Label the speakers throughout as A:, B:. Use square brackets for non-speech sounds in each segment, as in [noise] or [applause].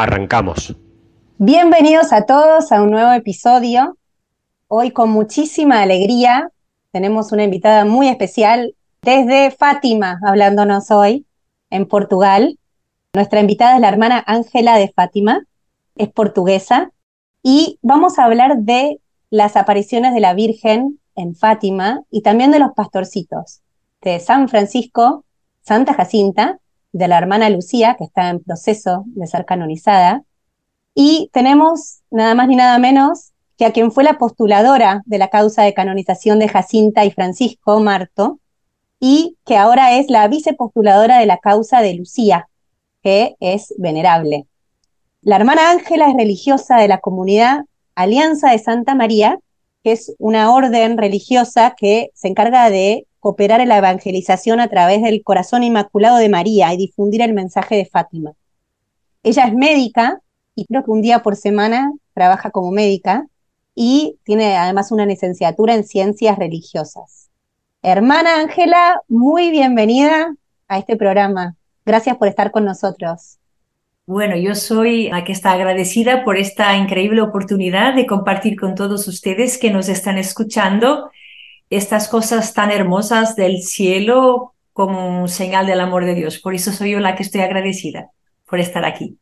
A: Arrancamos.
B: Bienvenidos a todos a un nuevo episodio. Hoy con muchísima alegría tenemos una invitada muy especial desde Fátima, hablándonos hoy en Portugal. Nuestra invitada es la hermana Ángela de Fátima, es portuguesa, y vamos a hablar de las apariciones de la Virgen en Fátima y también de los pastorcitos, de San Francisco, Santa Jacinta de la hermana Lucía, que está en proceso de ser canonizada. Y tenemos nada más ni nada menos que a quien fue la postuladora de la causa de canonización de Jacinta y Francisco, Marto, y que ahora es la vicepostuladora de la causa de Lucía, que es venerable. La hermana Ángela es religiosa de la comunidad Alianza de Santa María, que es una orden religiosa que se encarga de cooperar en la evangelización a través del corazón inmaculado de María y difundir el mensaje de Fátima. Ella es médica y creo que un día por semana trabaja como médica y tiene además una licenciatura en ciencias religiosas. Hermana Ángela, muy bienvenida a este programa. Gracias por estar con nosotros.
C: Bueno, yo soy la que está agradecida por esta increíble oportunidad de compartir con todos ustedes que nos están escuchando estas cosas tan hermosas del cielo como un señal del amor de Dios. Por eso soy yo la que estoy agradecida por estar aquí.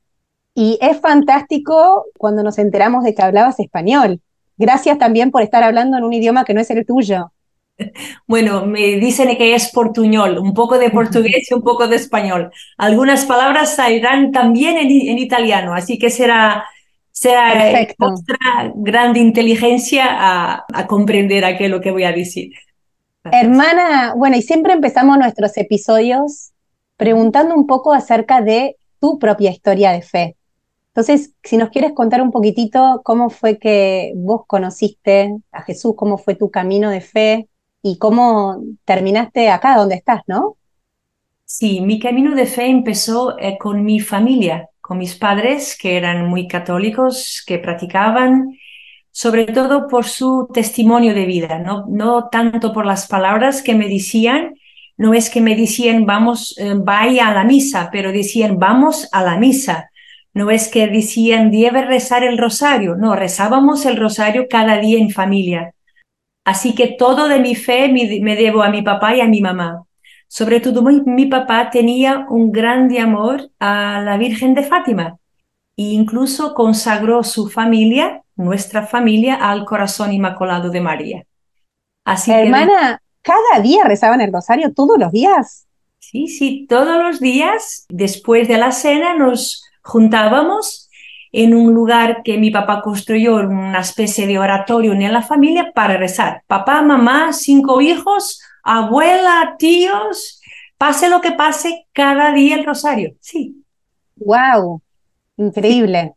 B: Y es fantástico cuando nos enteramos de que hablabas español. Gracias también por estar hablando en un idioma que no es el tuyo. [laughs]
C: Bueno, me dicen que es portuñol, un poco de portugués y un poco de español. Algunas palabras saldrán también en, en italiano, así que será sea nuestra gran inteligencia a, comprender aquello que voy a decir.
B: Hermana, bueno, y siempre empezamos nuestros episodios preguntando un poco acerca de tu propia historia de fe. Entonces, si nos quieres contar un poquitito cómo fue que vos conociste a Jesús, cómo fue tu camino de fe y cómo terminaste acá donde estás, ¿no?
C: Sí, mi camino de fe empezó eh, con mi familia con mis padres, que eran muy católicos, que practicaban, sobre todo por su testimonio de vida, no, no tanto por las palabras que me decían, no es que me decían vamos, eh, vaya a la misa, pero decían vamos a la misa. No es que decían debe rezar el rosario, no, rezábamos el rosario cada día en familia. Así que todo de mi fe me debo a mi papá y a mi mamá. Sobre todo mi, papá tenía un grande amor a la Virgen de Fátima e incluso consagró su familia, nuestra familia, al corazón inmaculado de María.
B: Así Hermana, ¿cada día rezaban el rosario todos los días?
C: Sí, sí, todos los días, después de la cena, nos juntábamos en un lugar que mi papá construyó, una especie de oratorio en la familia para rezar. Papá, mamá, cinco hijos, abuela, tíos, pase lo que pase, cada día el rosario, sí.
B: ¡Wow! Increíble.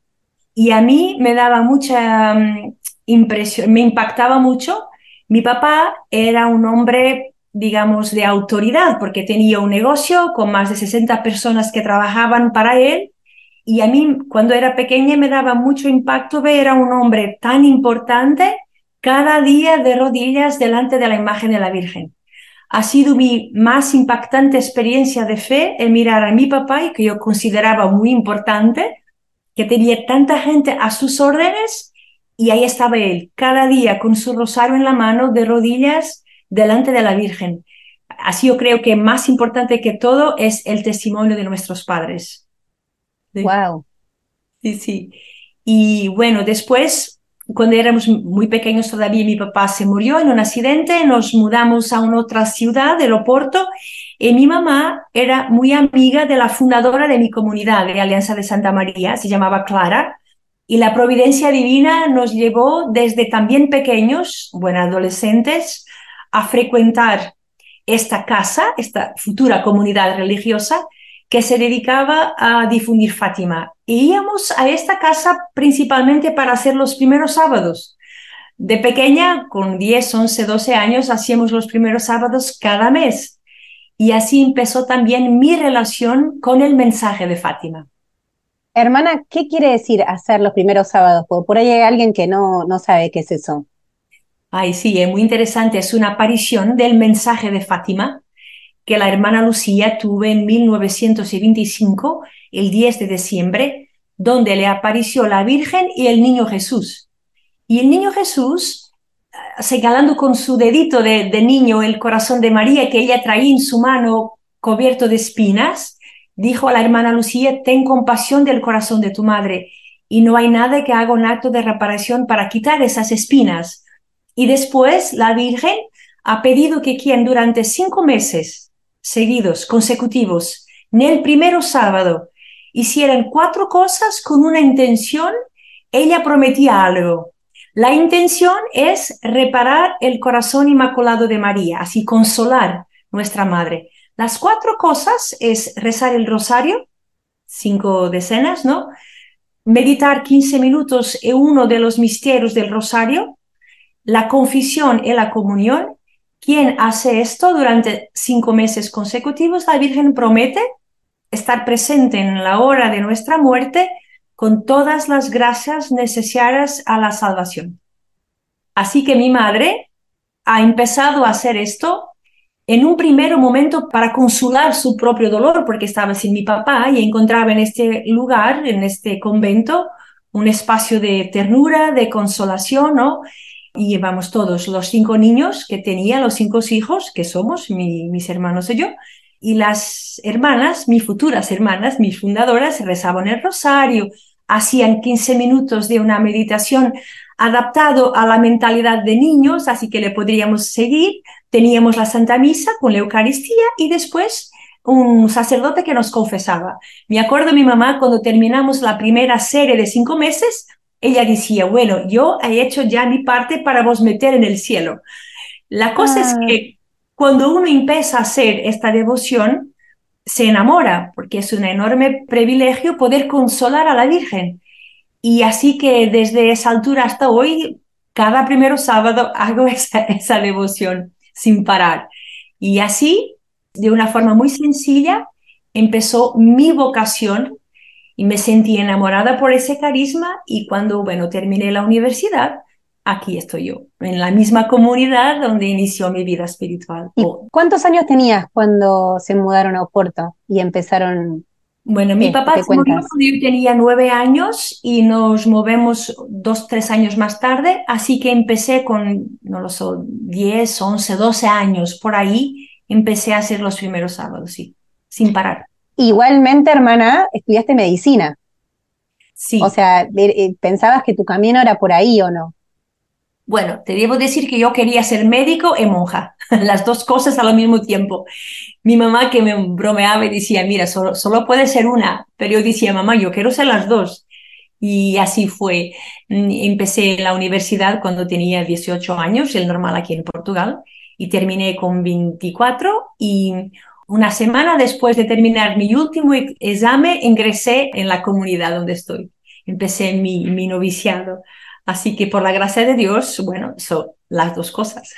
C: Y a mí me daba mucha mm, impresión, me impactaba mucho. Mi papá era un hombre, digamos, de autoridad, porque tenía un negocio con más de 60 personas que trabajaban para él. Y a mí, cuando era pequeña, me daba mucho impacto ver a un hombre tan importante cada día de rodillas delante de la imagen de la Virgen ha sido mi más impactante experiencia de fe en mirar a mi papá y que yo consideraba muy importante, que tenía tanta gente a sus órdenes y ahí estaba él, cada día con su rosario en la mano, de rodillas delante de la Virgen. Así yo creo que más importante que todo es el testimonio de nuestros padres.
B: Wow.
C: Sí, sí. Y bueno, después cuando éramos muy pequeños todavía mi papá se murió en un accidente, nos mudamos a una otra ciudad, de Oporto, y mi mamá era muy amiga de la fundadora de mi comunidad de Alianza de Santa María, se llamaba Clara, y la providencia divina nos llevó desde también pequeños, bueno, adolescentes, a frecuentar esta casa, esta futura comunidad religiosa, que se dedicaba a difundir Fátima. Y íbamos a esta casa principalmente para hacer los primeros sábados. De pequeña, con 10, 11, 12 años, hacíamos los primeros sábados cada mes. Y así empezó también mi relación con el mensaje de Fátima.
B: Hermana, ¿qué quiere decir hacer los primeros sábados? Porque por ahí hay alguien que no, no sabe qué es eso.
C: Ay, sí, es muy interesante. Es una aparición del mensaje de Fátima que la hermana Lucía tuvo en 1925, el 10 de diciembre, donde le apareció la Virgen y el niño Jesús. Y el niño Jesús, ah, señalando con su dedito de, niño el corazón de María que ella traía en su mano cubierto de espinas, dijo a la hermana Lucía, ten compasión del corazón de tu madre, y no hay nada que haga un acto de reparación para quitar esas espinas. Y después la Virgen ha pedido que quien durante cinco meses seguidos, consecutivos, en el primero sábado, hicieran cuatro cosas con una intención, ella prometía algo. La intención es reparar el corazón inmaculado de María, así consolar nuestra madre. Las cuatro cosas es rezar el rosario, cinco decenas, ¿no? Meditar 15 minutos en uno de los misterios del rosario, la confesión y la comunión. Quien hace esto durante cinco meses consecutivos, la Virgen promete estar presente en la hora de nuestra muerte con todas las gracias necesarias a la salvación. Así que mi madre ha empezado a hacer esto en un primer momento para consolar su propio dolor, porque estaba sin mi papá y encontraba en este lugar, en este convento, un espacio de ternura, de consolación, ¿no? Y llevamos todos los cinco niños que tenía, los cinco hijos, que somos mis hermanos y yo, y las hermanas, mis futuras hermanas, mis fundadoras, rezaban el rosario, hacían 15 minutos de una meditación adaptado a la mentalidad de niños, así que le podríamos seguir. Teníamos la Santa Misa con la Eucaristía y después un sacerdote que nos confesaba. Me acuerdo mi mamá cuando terminamos la primera serie de cinco meses, ella decía, bueno, yo he hecho ya mi parte para vos meter en el cielo. La cosa es ah. que cuando uno empieza a hacer esta devoción, se enamora, porque es un enorme privilegio poder consolar a la Virgen. Y así que desde esa altura hasta hoy, cada primero sábado [laughs] hago esa, esa devoción sin parar. Y así, de una forma muy sencilla, empezó mi vocación y me sentí enamorada por ese carisma y cuando, bueno, terminé la universidad, aquí estoy yo, en la misma comunidad donde inició mi vida espiritual.
B: ¿Cuántos años tenías cuando se mudaron a Oporto y empezaron
C: bueno, mi papá se murió cuando yo tenía nueve años y nos movemos dos, tres años más tarde, así que empecé con, no lo sé, diez, once, doce años por ahí, empecé a hacer los primeros sábados, sí, sin parar.
B: Igualmente, hermana, estudiaste medicina.
C: Sí.
B: O sea, eh, ¿pensabas que tu camino era por ahí o no?
C: Bueno, te debo decir que yo quería ser médico y monja, [laughs] las dos cosas al mismo tiempo. Mi mamá que me bromeaba y decía, mira, solo, solo puede ser una, pero yo decía, mamá, yo quiero ser las dos. Y así fue. Mm, empecé la universidad cuando tenía 18 años, el normal aquí en Portugal, y terminé con 24 y una semana después de terminar mi último examen ingresé en la comunidad donde estoy. Empecé mi, mi noviciado. Así que por la gracia de Dios, bueno, son las dos cosas.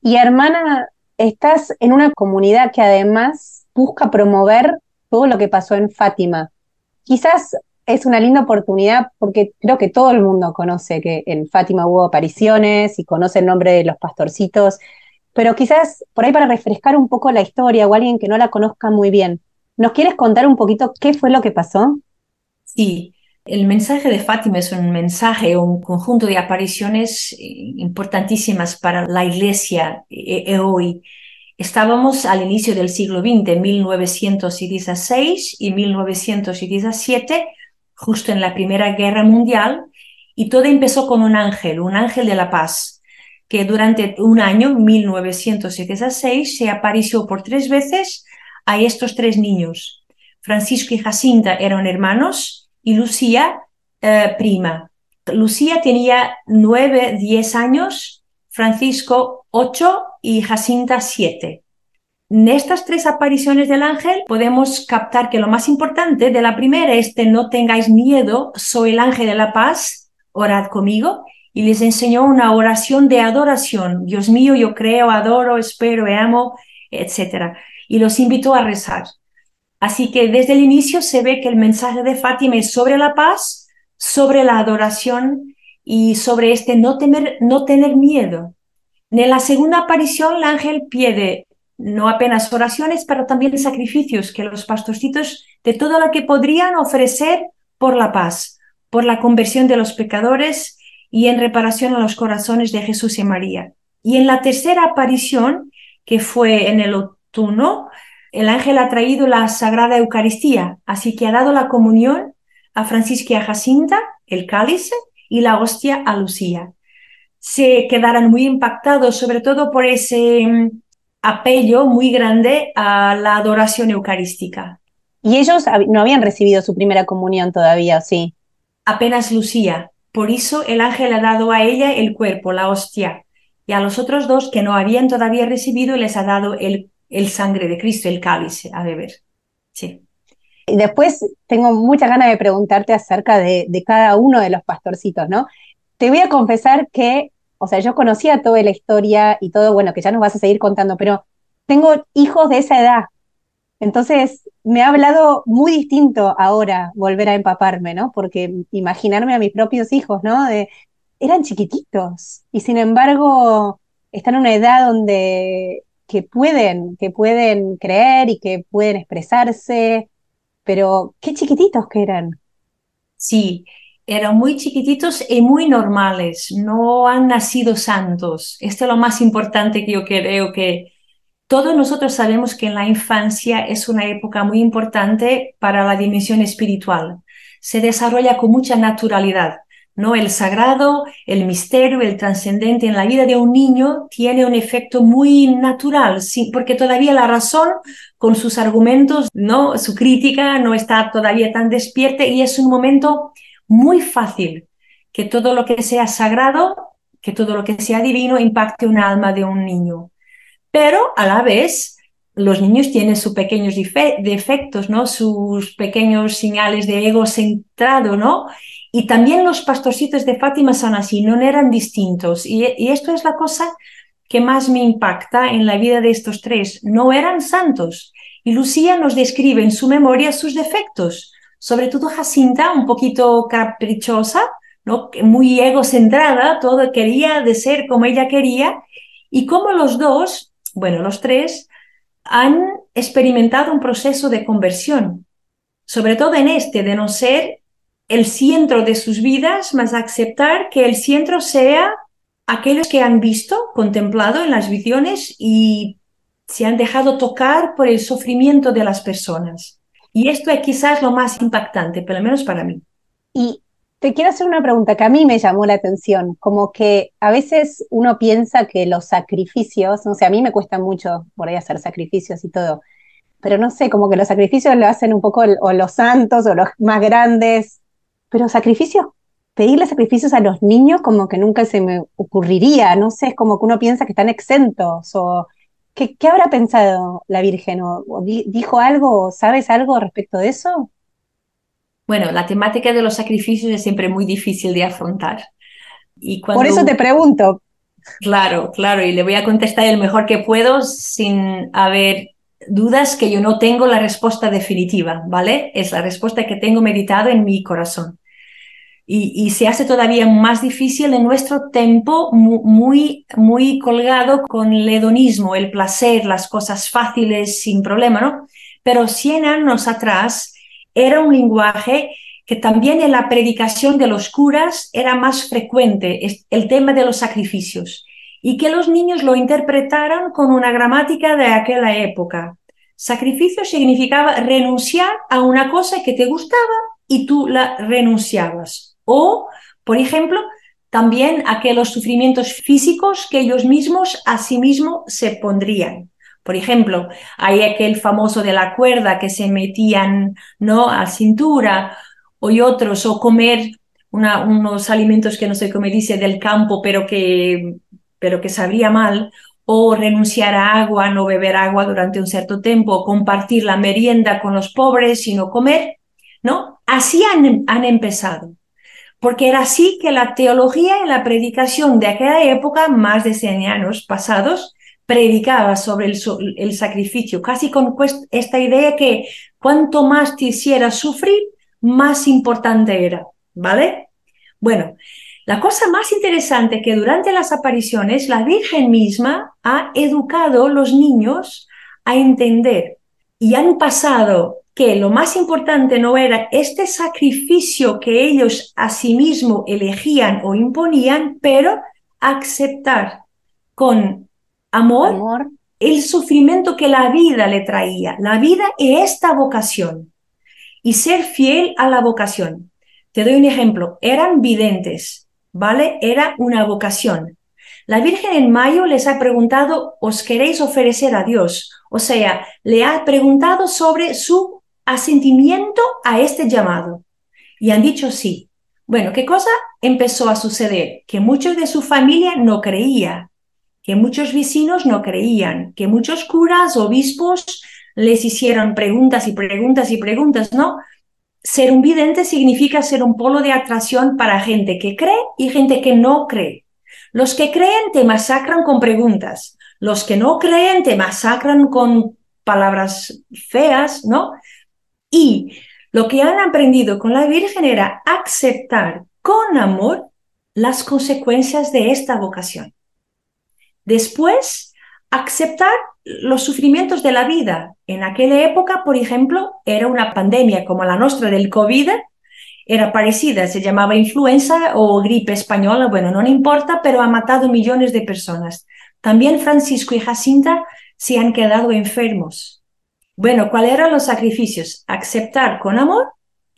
B: Y hermana, estás en una comunidad que además busca promover todo lo que pasó en Fátima. Quizás es una linda oportunidad porque creo que todo el mundo conoce que en Fátima hubo apariciones y conoce el nombre de los pastorcitos, pero quizás por ahí para refrescar un poco la historia o alguien que no la conozca muy bien, ¿nos quieres contar un poquito qué fue lo que pasó?
C: Sí, el mensaje de Fátima es un mensaje, un conjunto de apariciones eh, importantísimas para la Iglesia eh, eh, hoy. Estábamos al inicio del siglo XX, 1916 y 1917, justo en la Primera Guerra Mundial, y todo empezó con un ángel, un ángel de la paz, que durante un año, 1916, se apareció por tres veces a estos tres niños. Francisco y Jacinta eran hermanos, y Lucía eh, prima. Lucía tenía nueve, diez años, Francisco ocho y Jacinta siete. en estas tres apariciones del ángel podemos captar que lo más importante de la primera es que no tengáis miedo, soy el ángel de la paz, orad conmigo. Y les enseñó una oración de adoración. Dios mío, yo creo, adoro, espero, amo, etc. Y los invitó a rezar. Así que desde el inicio se ve que el mensaje de Fátima es sobre la paz, sobre la adoración y sobre este no, temer, no tener miedo. En la segunda aparición, el ángel pide no apenas oraciones, pero también sacrificios que los pastorcitos de todo lo que podrían ofrecer por la paz, por la conversión de los pecadores y en reparación a los corazones de Jesús y María. Y en la tercera aparición, que fue en el otoño, el ángel ha traído la Sagrada Eucaristía, así que ha dado la comunión a Francisca y a Jacinta, el cáliz, y la hostia a Lucía. Se quedarán muy impactados, sobre todo por ese mm, apello muy grande a la adoración eucarística.
B: ¿Y ellos no habían recibido su primera comunión todavía, sí?
C: Apenas Lucía. Por eso el ángel ha dado a ella el cuerpo, la hostia, y a los otros dos que no habían todavía recibido les ha dado el, el sangre de Cristo, el cálice, a beber. Sí.
B: Y después tengo mucha ganas de preguntarte acerca de, de cada uno de los pastorcitos, ¿no? Te voy a confesar que o sea, yo conocía toda la historia y todo, bueno, que ya nos vas a seguir contando, pero tengo hijos de esa edad. Entonces, me ha hablado muy distinto ahora volver a empaparme, ¿no? Porque imaginarme a mis propios hijos, ¿no? Eran chiquititos y sin embargo están en una edad donde que pueden, que pueden creer y que pueden expresarse, pero qué chiquititos que eran.
C: Sí, eran muy chiquititos y muy normales, no han nacido santos. Esto es lo más importante que yo creo que todos nosotros sabemos que en la infancia es una época muy importante para la dimensión espiritual. Se desarrolla con mucha naturalidad. ¿no? El sagrado, el misterio, el trascendente en la vida de un niño tiene un efecto muy natural, porque todavía la razón con sus argumentos, ¿no? su crítica no está todavía tan despierta y es un momento muy fácil que todo lo que sea sagrado, que todo lo que sea divino impacte un alma de un niño. Pero a la vez, los niños tienen sus pequeños defectos, ¿no? Sus pequeños señales de ego centrado, ¿no? Y también los pastorcitos de Fátima son así, no eran distintos. Y, y esto es la cosa que más me impacta en la vida de estos tres. No eran santos. Y Lucía nos describe en su memoria sus defectos sobre todo Jacinta, un poquito caprichosa, ¿no? muy egocentrada, todo quería de ser como ella quería, y como los dos, bueno, los tres, han experimentado un proceso de conversión, sobre todo en este, de no ser el centro de sus vidas, más aceptar que el centro sea aquellos que han visto, contemplado en las visiones y se han dejado tocar por el sufrimiento de las personas. Y esto es quizás lo más impactante, por lo menos para mí.
B: Te quiero hacer una pregunta que a mí me llamó la atención, como que a veces uno piensa que los sacrificios, no sé, a mí me cuesta mucho por ahí hacer sacrificios y todo, pero no sé, como que los sacrificios lo hacen un poco o los santos o los más grandes, pero sacrificios, pedirle sacrificios a los niños como que nunca se me ocurriría, no sé, es como que uno piensa que están exentos o ¿Qué, habrá pensado la Virgen? ¿O, dijo algo? ¿Sabes algo respecto de eso?
C: Bueno, la temática de los sacrificios es siempre muy difícil de afrontar.
B: Y Por eso te pregunto.
C: Claro, claro, y le voy a contestar el mejor que puedo sin haber dudas que yo no tengo la respuesta definitiva, ¿vale? Es la respuesta que tengo meditado en mi corazón y, se hace todavía más difícil en nuestro tiempo muy, muy colgado con el hedonismo, el placer, las cosas fáciles sin problema, ¿no? Pero 100 años atrás era un lenguaje que también en la predicación de los curas era más frecuente, el tema de los sacrificios, y que los niños lo interpretaran con una gramática de aquella época. Sacrificio significaba renunciar a una cosa que te gustaba y tú la renunciabas. O, por ejemplo, también aquellos sufrimientos físicos que ellos mismos a sí mismos se pondrían. Por ejemplo, hay aquel famoso de la cuerda que se metían ¿no? a cintura, o otros, o comer unos alimentos que no sé cómo dice del campo, pero que, pero que sabría mal, o renunciar a agua, no beber agua durante un cierto tiempo, o compartir la merienda con los pobres y no comer, ¿no? Así han, han empezado. Porque era así que la teología y la predicación de aquella época, más de 100 años pasados, predicaba sobre el, el, sacrificio, casi con esta idea que cuanto más te hiciera sufrir, más importante era, ¿vale? Bueno, la cosa más interesante que durante las apariciones la Virgen misma ha educado a los niños a entender y han pasado que lo más importante no era este sacrificio que ellos a sí mismos elegían o imponían, pero aceptar con amor, amor, el sufrimiento que la vida le traía, la vida y esta vocación, y ser fiel a la vocación. Te doy un ejemplo, eran videntes, ¿vale? Era una vocación. La Virgen en mayo les ha preguntado, ¿os queréis ofrecer a Dios? O sea, le ha preguntado sobre su asentimiento a este llamado. Y han dicho sí. Bueno, ¿qué cosa empezó a suceder? Que muchos de su familia no creían, que muchos vecinos no creían, que muchos curas, obispos les hicieron preguntas y preguntas y preguntas, ¿no? ser un vidente significa ser un polo de atracción para gente que cree y gente que no cree. Los que creen te masacran con preguntas, los que no creen te masacran con palabras feas, ¿no? Y lo que han aprendido con la Virgen era aceptar con amor las consecuencias de esta vocación. Después, aceptar los sufrimientos de la vida. En aquella época, por ejemplo, era una pandemia como la nuestra del COVID, era parecida, se llamaba influenza o gripe española, bueno, no importa, pero ha matado millones de personas. También Francisco y Jacinta se han quedado enfermos. Bueno, ¿cuáles eran los sacrificios? Aceptar con amor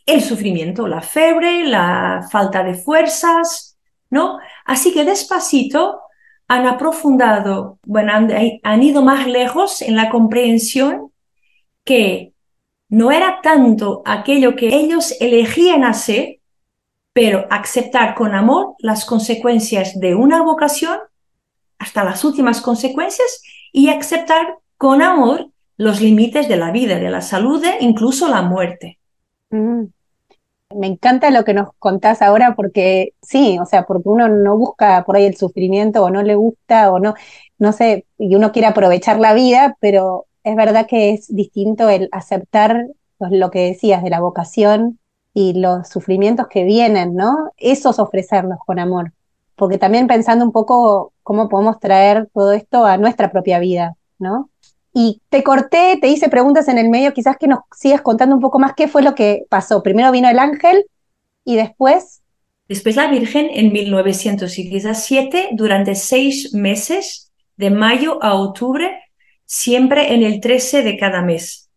C: el sufrimiento, la fiebre, la falta de fuerzas, ¿no? Así que despacito han aprofundado, bueno, han, ido más lejos en la comprensión que no era tanto aquello que ellos elegían hacer, pero aceptar con amor las consecuencias de una vocación hasta las últimas consecuencias y aceptar con amor los límites de la vida, de la salud incluso la muerte.
B: Mm. Me encanta lo que nos contás ahora porque sí, o sea, porque uno no busca por ahí el sufrimiento o no le gusta o no, no sé, y uno quiere aprovechar la vida, pero es verdad que es distinto el aceptar lo que decías de la vocación y los sufrimientos que vienen, ¿no? Esos ofrecerlos con amor. Porque también pensando un poco cómo podemos traer todo esto a nuestra propia vida, ¿no? Y te corté, te hice preguntas en el medio, quizás que nos sigas contando un poco más qué fue lo que pasó. Primero vino el ángel y después...
C: Después la Virgen en 1917, durante seis meses, de mayo a octubre, siempre en el 13 de cada mes,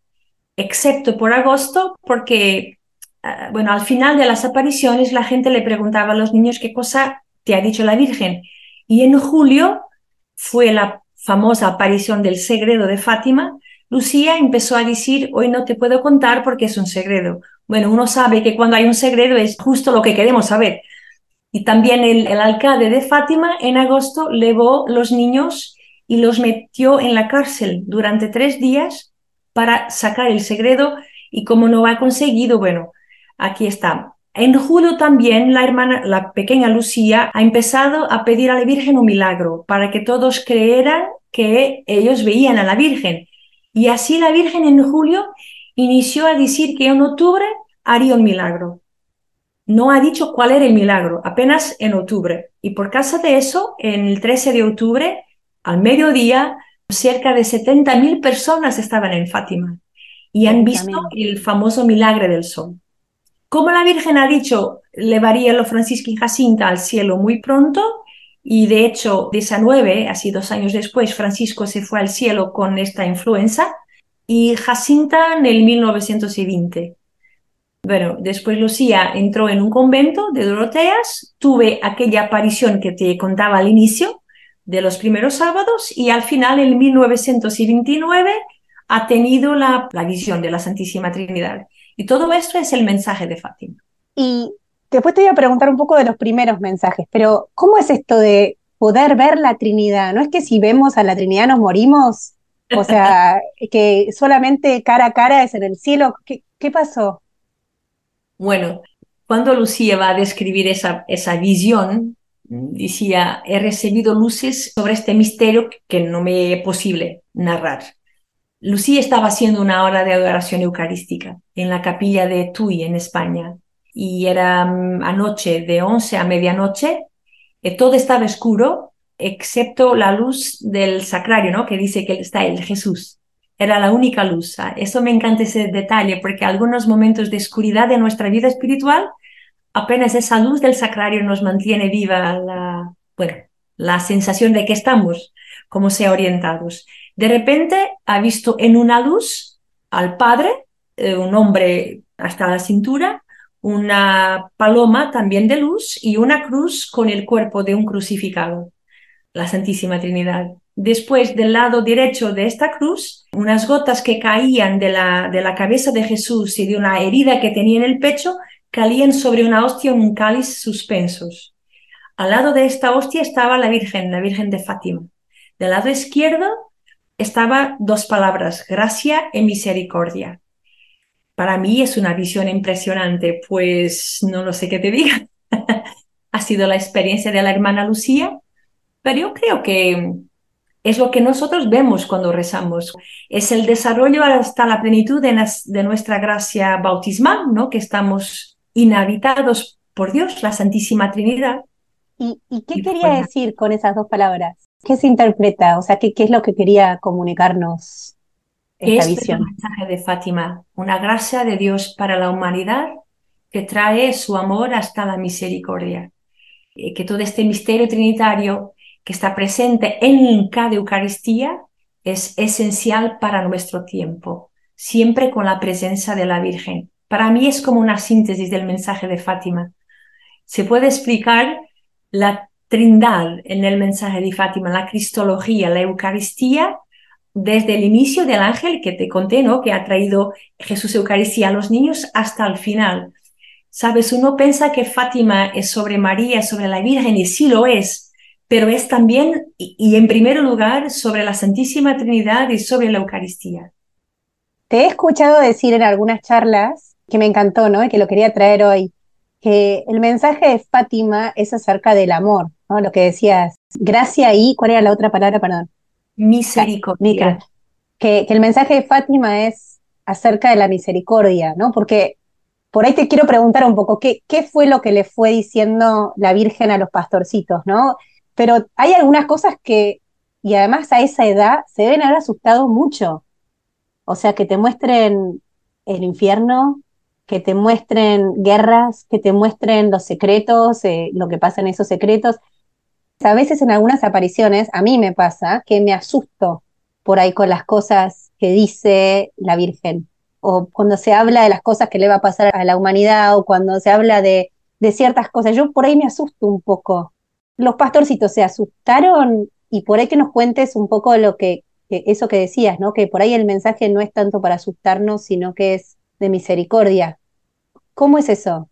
C: excepto por agosto, porque, ah, bueno, al final de las apariciones la gente le preguntaba a los niños qué cosa te ha dicho la Virgen. Y en julio fue la famosa aparición del segredo de Fátima, Lucía empezó a decir, hoy no te puedo contar porque es un segredo. Bueno, uno sabe que cuando hay un segredo es justo lo que queremos saber. Y también el, alcalde de Fátima en agosto llevó los niños y los metió en la cárcel durante tres días para sacar el segredo y como no ha conseguido, bueno, aquí está. En julio también la hermana, la pequeña Lucía, ha empezado a pedir a la Virgen un milagro para que todos creyeran que ellos veían a la Virgen. Y así la Virgen en julio inició a decir que en octubre haría un milagro. No ha dicho cuál era el milagro, apenas en octubre. Y por causa de eso, en el 13 de octubre, al mediodía, cerca de 70.000 personas estaban en Fátima y han visto el famoso milagro del sol. Como la Virgen ha dicho, levaría a Francisco y Jacinta al cielo muy pronto, y de hecho, 19, así dos años después, Francisco se fue al cielo con esta influenza y Jacinta en el 1920. Bueno, después Lucía entró en un convento de Doroteas, tuve aquella aparición que te contaba al inicio de los primeros sábados y al final, en 1929, ha tenido la visión de la Santísima Trinidad. Y todo esto es el mensaje de Fátima.
B: Y después te voy a preguntar un poco de los primeros mensajes, pero ¿cómo es esto de poder ver la Trinidad. No es que si vemos a la Trinidad nos morimos, o sea, [laughs] que solamente cara a cara es en el cielo. ¿Qué, qué pasó?
C: Bueno, cuando Lucía va a describir esa, esa visión, decía, he recibido luces sobre este misterio que no me es posible narrar. Lucía estaba haciendo una hora de adoración eucarística en la capilla de Tui, en España, y era mm, anoche, de 11 a medianoche, y todo estaba oscuro, excepto la luz del sacrario, ¿no? Que dice que está el Jesús. Era la única luz. ¿ah? Eso me encanta ese detalle, porque algunos momentos de oscuridad de nuestra vida espiritual apenas esa luz del sacrario nos mantiene viva la, bueno, la sensación de que estamos como sea orientados. De repente ha visto en una luz al Padre, eh, un hombre hasta la cintura, una paloma también de luz y una cruz con el cuerpo de un crucificado, la Santísima Trinidad. Después, del lado derecho de esta cruz, unas gotas que caían de la, de la cabeza de Jesús y de una herida que tenía en el pecho caían sobre una hostia en un cáliz suspensos. Al lado de esta hostia estaba la Virgen, la Virgen de Fátima. Del lado izquierdo estaba dos palabras, gracia y misericordia. Para mí es una visión impresionante, pues no lo sé qué te diga. [laughs] ha sido la experiencia de la hermana Lucía, pero yo creo que es lo que nosotros vemos cuando rezamos. Es el desarrollo hasta la plenitud de, de nuestra gracia bautismal, ¿no? Que estamos inhabitados por Dios, la Santísima Trinidad.
B: ¿Y, qué quería decir con esas dos palabras? ¿Qué se interpreta? O sea, ¿qué, qué es lo que quería comunicarnos esta
C: este
B: visión?
C: Es el mensaje de Fátima, una gracia de Dios para la humanidad que trae su amor hasta la misericordia. Eh, que todo este misterio trinitario que está presente en cada Eucaristía es esencial para nuestro tiempo, siempre con la presencia de la Virgen. Para mí es como una síntesis del mensaje de Fátima. Se puede explicar la trindad en el mensaje de Fátima, la cristología, la Eucaristía, desde el inicio del ángel que te conté, ¿no? Que ha traído Jesús Eucaristía a los niños hasta el final. Sabes, uno piensa que Fátima es sobre María, sobre la Virgen, y sí lo es, pero es también, y en primer lugar, sobre la Santísima Trinidad y sobre la Eucaristía.
B: Te he escuchado decir en algunas charlas que me encantó, ¿no? Que lo quería traer hoy, que el mensaje de Fátima es acerca del amor, ¿no? Lo que decías, gracia y, ¿cuál era la otra palabra? Perdón.
C: Misericordia.
B: Que, que el mensaje de Fátima es acerca de la misericordia, ¿no? Porque por ahí te quiero preguntar un poco, ¿qué, ¿qué fue lo que le fue diciendo la Virgen a los pastorcitos, ¿no? Pero hay algunas cosas que, y además a esa edad, se deben haber asustado mucho. O sea, que te muestren el infierno, que te muestren guerras, que te muestren los secretos, eh, lo que pasa en esos secretos. A veces en algunas apariciones, a mí me pasa que me asusto por ahí con las cosas que dice la Virgen, o cuando se habla de las cosas que le va a pasar a la humanidad, o cuando se habla de, de ciertas cosas, yo por ahí me asusto un poco. Los pastorcitos se asustaron y por ahí que nos cuentes un poco lo que, que eso que decías, ¿no? Que por ahí el mensaje no es tanto para asustarnos, sino que es de misericordia. ¿Cómo es eso?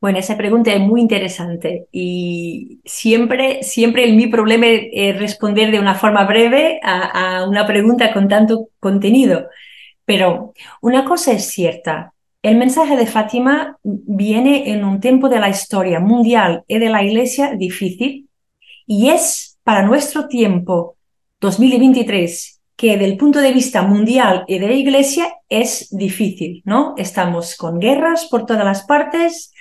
C: Bueno, esa pregunta es muy interesante y siempre, siempre mi problema es responder de una forma breve a, a una pregunta con tanto contenido. Pero una cosa es cierta, el mensaje de Fátima viene en un tiempo de la historia mundial y de la Iglesia difícil y es para nuestro tiempo 2023 que del punto de vista mundial y de la Iglesia es difícil, ¿no? Estamos con guerras por todas las partes,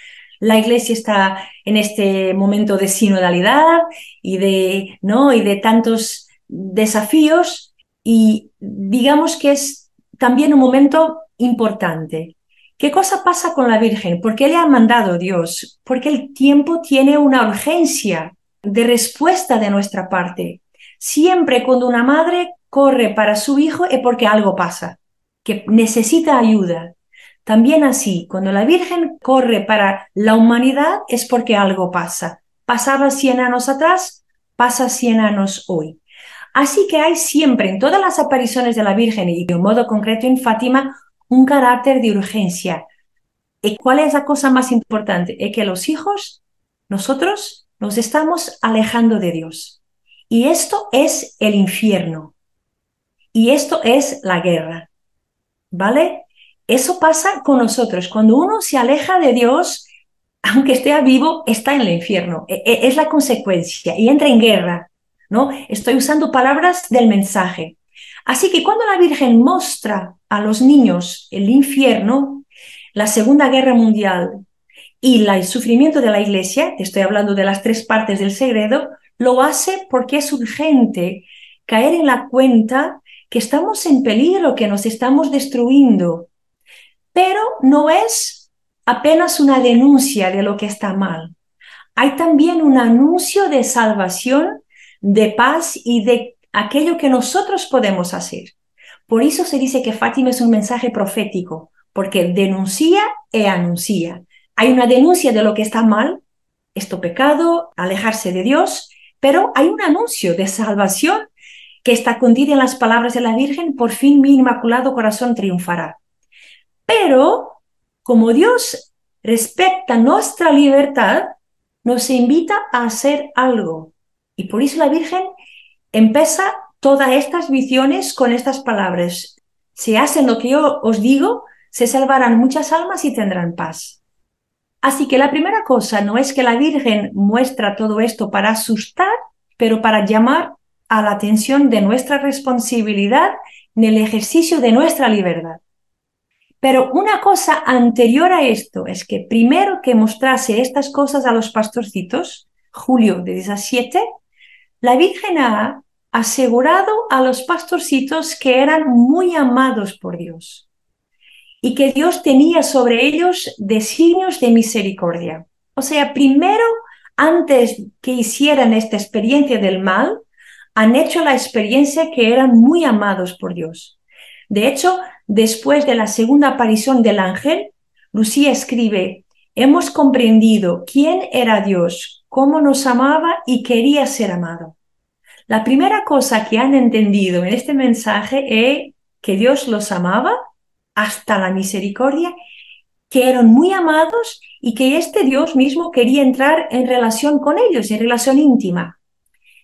C: la Iglesia está en este momento de sinodalidad y de, ¿no? y de tantos desafíos y digamos que es también un momento importante. ¿Qué cosa pasa con la Virgen? ¿Por qué le ha mandado Dios? Porque el tiempo tiene una urgencia de respuesta de nuestra parte. Siempre cuando una madre corre para su hijo es porque algo pasa, que necesita ayuda. También así, cuando la Virgen corre para la humanidad es porque algo pasa. Pasaba 100 años atrás, pasa 100 años hoy. Así que hay siempre en todas las apariciones de la Virgen y de un modo concreto en Fátima un carácter de urgencia. ¿Y cuál es la cosa más importante? Es que los hijos, nosotros, nos estamos alejando de Dios. Y esto es el infierno. Y esto es la guerra. ¿Vale? Eso pasa con nosotros. Cuando uno se aleja de Dios, aunque esté vivo, está en el infierno. E, e, es la consecuencia y entra en guerra. ¿no? Estoy usando palabras del mensaje. Así que cuando la Virgen muestra a los niños el infierno, la Segunda Guerra Mundial y el sufrimiento de la Iglesia, estoy hablando de las tres partes del segredo, lo hace porque es urgente caer en la cuenta que estamos en peligro, que nos estamos destruyendo. Pero no es apenas una denuncia de lo que está mal. Hay también un anuncio de salvación, de paz y de aquello que nosotros podemos hacer. Por eso se dice que Fátima es un mensaje profético, porque denuncia e anuncia. Hay una denuncia de lo que está mal, esto pecado, alejarse de Dios, pero hay un anuncio de salvación que está contenido en las palabras de la Virgen, por fin mi inmaculado corazón triunfará. Pero como Dios respeta nuestra libertad, nos invita a hacer algo. Y por eso la Virgen empieza todas estas visiones con estas palabras. Si hacen lo que yo os digo, se salvarán muchas almas y tendrán paz. Así que la primera cosa no es que la Virgen muestra todo esto para asustar, pero para llamar a la atención de nuestra responsabilidad en el ejercicio de nuestra libertad. Pero una cosa anterior a esto es que primero que mostrase estas cosas a los pastorcitos, julio de 17, la Virgen ha asegurado a los pastorcitos que eran muy amados por Dios y que Dios tenía sobre ellos designios de misericordia. O sea, primero, antes que hicieran esta experiencia del mal, han hecho la experiencia que eran muy amados por Dios. De hecho, después de la segunda aparición del ángel, Lucía escribe, hemos comprendido quién era Dios, cómo nos amaba y quería ser amado. La primera cosa que han entendido en este mensaje es que Dios los amaba hasta la misericordia, que eran muy amados y que este Dios mismo quería entrar en relación con ellos, en relación íntima.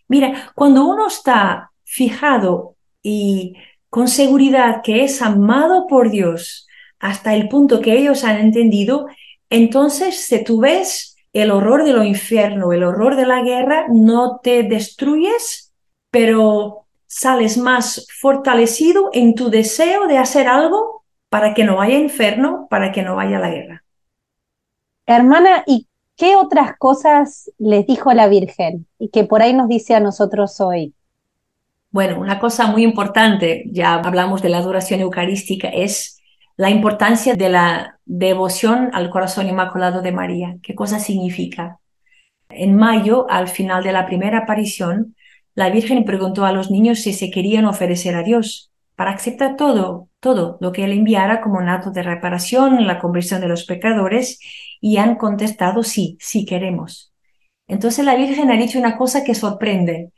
C: Mira, cuando uno está fijado y con seguridad que es amado por Dios hasta el punto que ellos han entendido, entonces si tú ves el horror de lo infierno, el horror de la guerra, no te destruyes, pero sales más fortalecido en tu deseo de hacer algo para que no haya infierno, para que no haya la guerra.
B: Hermana, ¿y qué otras cosas les dijo la Virgen y que por ahí nos dice a nosotros hoy?
C: Bueno, una cosa muy importante, ya hablamos de la adoración eucarística, es la importancia de la devoción al corazón inmaculado de María. ¿Qué cosa significa? En mayo, al final de la primera aparición, la Virgen preguntó a los niños si se querían ofrecer a Dios para aceptar todo, todo lo que él enviara como un acto de reparación, la conversión de los pecadores, y han contestado sí, sí queremos. Entonces la Virgen ha dicho una cosa que sorprende.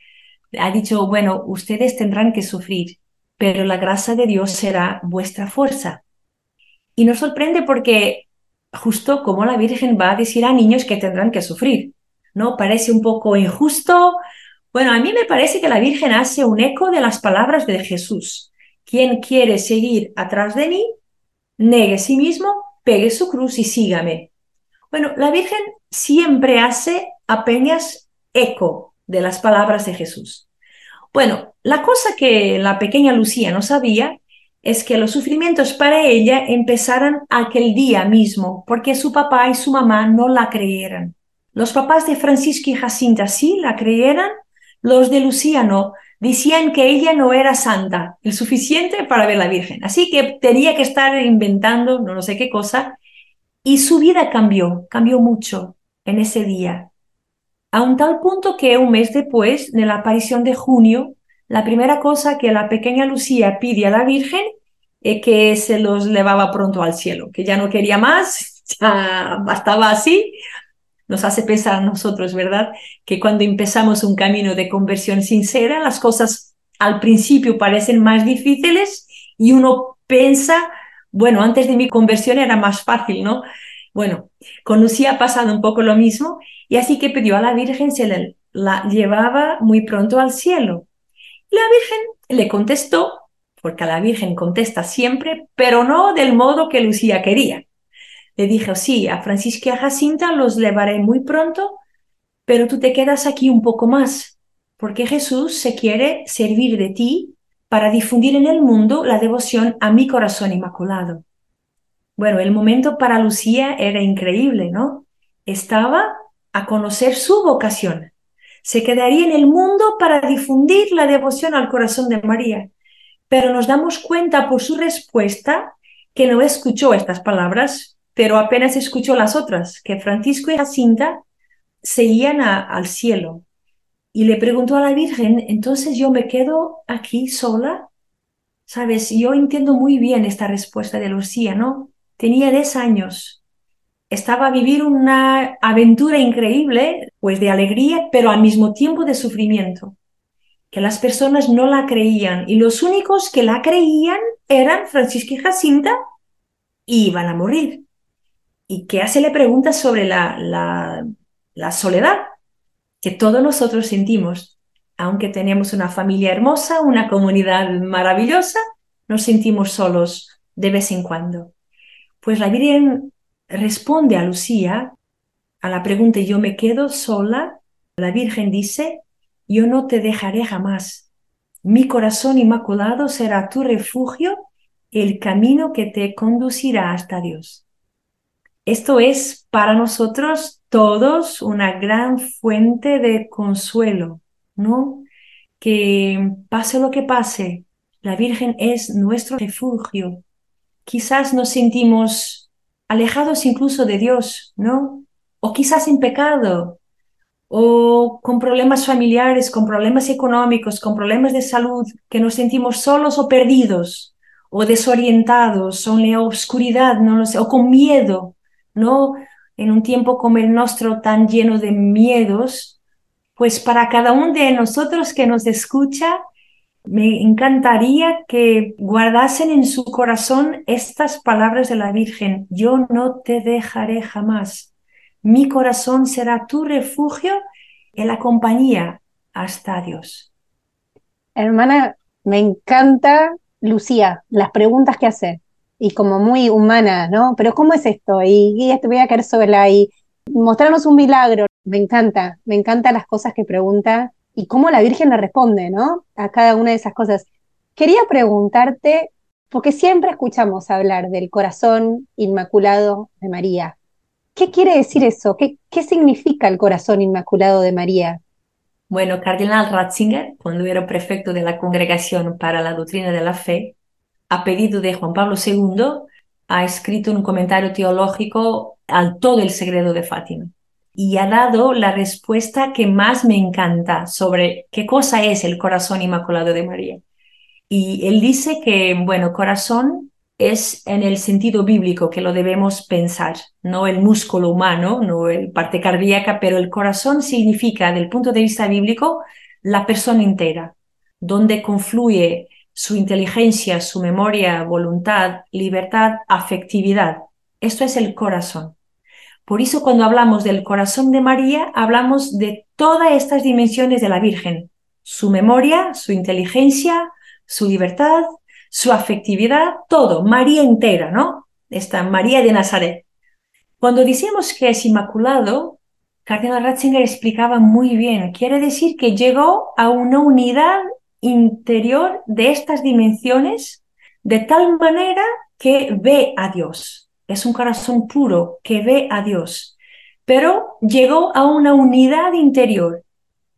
C: Ha dicho, bueno, ustedes tendrán que sufrir, pero la gracia de Dios será vuestra fuerza. Y nos sorprende porque justo como la Virgen va a decir a niños que tendrán que sufrir, ¿no? Parece un poco injusto. Bueno, a mí me parece que la Virgen hace un eco de las palabras de Jesús. Quien quiere seguir atrás de mí, negue sí mismo, pegue su cruz y sígame. Bueno, la Virgen siempre hace apenas eco de las palabras de Jesús. Bueno, la cosa que la pequeña Lucía no sabía es que los sufrimientos para ella empezaran aquel día mismo, porque su papá y su mamá no la creyeran. Los papás de Francisco y Jacinta sí la creyeran, los de Lucía no, decían que ella no era santa, el suficiente para ver la Virgen. Así que tenía que estar inventando no, sé qué cosa. Y su vida cambió, cambió mucho en ese día. A un tal punto que un mes después de la aparición de junio, la primera cosa que la pequeña Lucía pide a la Virgen es que se los llevaba pronto al cielo, que ya no quería más, [laughs] ya bastaba así, nos hace pensar a nosotros, ¿verdad? Que cuando empezamos un camino de conversión sincera, las cosas al principio parecen más difíciles y uno piensa, bueno, antes de mi conversión era más fácil, ¿no? Bueno, con Lucía ha pasado un poco lo mismo y así que pidió a la Virgen se la llevaba muy pronto al cielo. La Virgen le contestó, porque la Virgen contesta siempre, pero no del modo que Lucía quería. Le dijo, sí, a Francisca y a Jacinta los llevaré muy pronto, pero tú te quedas aquí un poco más, porque Jesús se quiere servir de ti para difundir en el mundo la devoción a mi corazón inmaculado. Bueno, el momento para Lucía era increíble, ¿no? Estaba a conocer su vocación. Se quedaría en el mundo para difundir la devoción al corazón de María. Pero nos damos cuenta por su respuesta que no escuchó estas palabras, pero apenas escuchó las otras, que Francisco y Jacinta se iban al cielo. Y le preguntó a la Virgen, entonces yo me quedo aquí sola. Sabes, yo entiendo muy bien esta respuesta de Lucía, ¿no? Tenía 10 años. Estaba a vivir una aventura increíble, pues de alegría, pero al mismo tiempo de sufrimiento. Que las personas no la creían y los únicos que la creían eran Francisco y Jacinta y iban a morir. Y que hace le pregunta sobre la, la, soledad que todos nosotros sentimos. Aunque tenemos una familia hermosa, una comunidad maravillosa, nos sentimos solos de vez en cuando. Pues la Virgen responde a Lucía a la pregunta yo me quedo sola. La Virgen dice, yo no te dejaré jamás. Mi corazón inmaculado será tu refugio, el camino que te conducirá hasta Dios. Esto es para nosotros todos una gran fuente de consuelo, ¿no? Que pase lo que pase, la Virgen es nuestro refugio, quizás nos sentimos alejados incluso de Dios, ¿no? O quizás en pecado, o con problemas familiares, con problemas económicos, con problemas de salud, que nos sentimos solos o perdidos, o desorientados, o en la oscuridad, no lo sé, o con miedo, ¿no? En un tiempo como el nuestro tan lleno de miedos, pues para cada uno de nosotros que nos escucha, me encantaría que guardasen en su corazón estas palabras de la Virgen. Yo no te dejaré jamás. Mi corazón será tu refugio en la compañía hasta Dios.
B: Hermana, me encanta Lucía, las preguntas que hace y como muy humana, ¿no? Pero ¿cómo es esto? Y, y te voy a caer sola y mostrarnos un milagro. Me encanta, me encantan las cosas que pregunta y cómo la Virgen le responde, ¿no? A cada una de esas cosas. Quería preguntarte, porque siempre escuchamos hablar del corazón inmaculado de María. ¿Qué quiere decir eso? ¿Qué, qué significa el corazón inmaculado de María?
C: Bueno, Cardenal Ratzinger, cuando era prefecto de la Congregación para la Doctrina de la Fe, a pedido de Juan Pablo II, ha escrito un comentario teológico al todo el secreto de Fátima y ha dado la respuesta que más me encanta sobre qué cosa es el corazón inmaculado de María. Y él dice que, bueno, corazón es en el sentido bíblico que lo debemos pensar, no el músculo humano, no el parte cardíaca, pero el corazón significa, del punto de vista bíblico, la persona entera, donde confluye su inteligencia, su memoria, voluntad, libertad, afectividad. Esto es el corazón. Por eso cuando hablamos del corazón de María, hablamos de todas estas dimensiones de la Virgen, su memoria, su inteligencia, su libertad, su afectividad, todo, María entera, ¿no? Esta María de Nazaret. Cuando decimos que es inmaculado, Cardenal Ratzinger explicaba muy bien, quiere decir que llegó a una unidad interior de estas dimensiones de tal manera que ve a Dios es un corazón puro que ve a Dios, pero llegó a una unidad interior.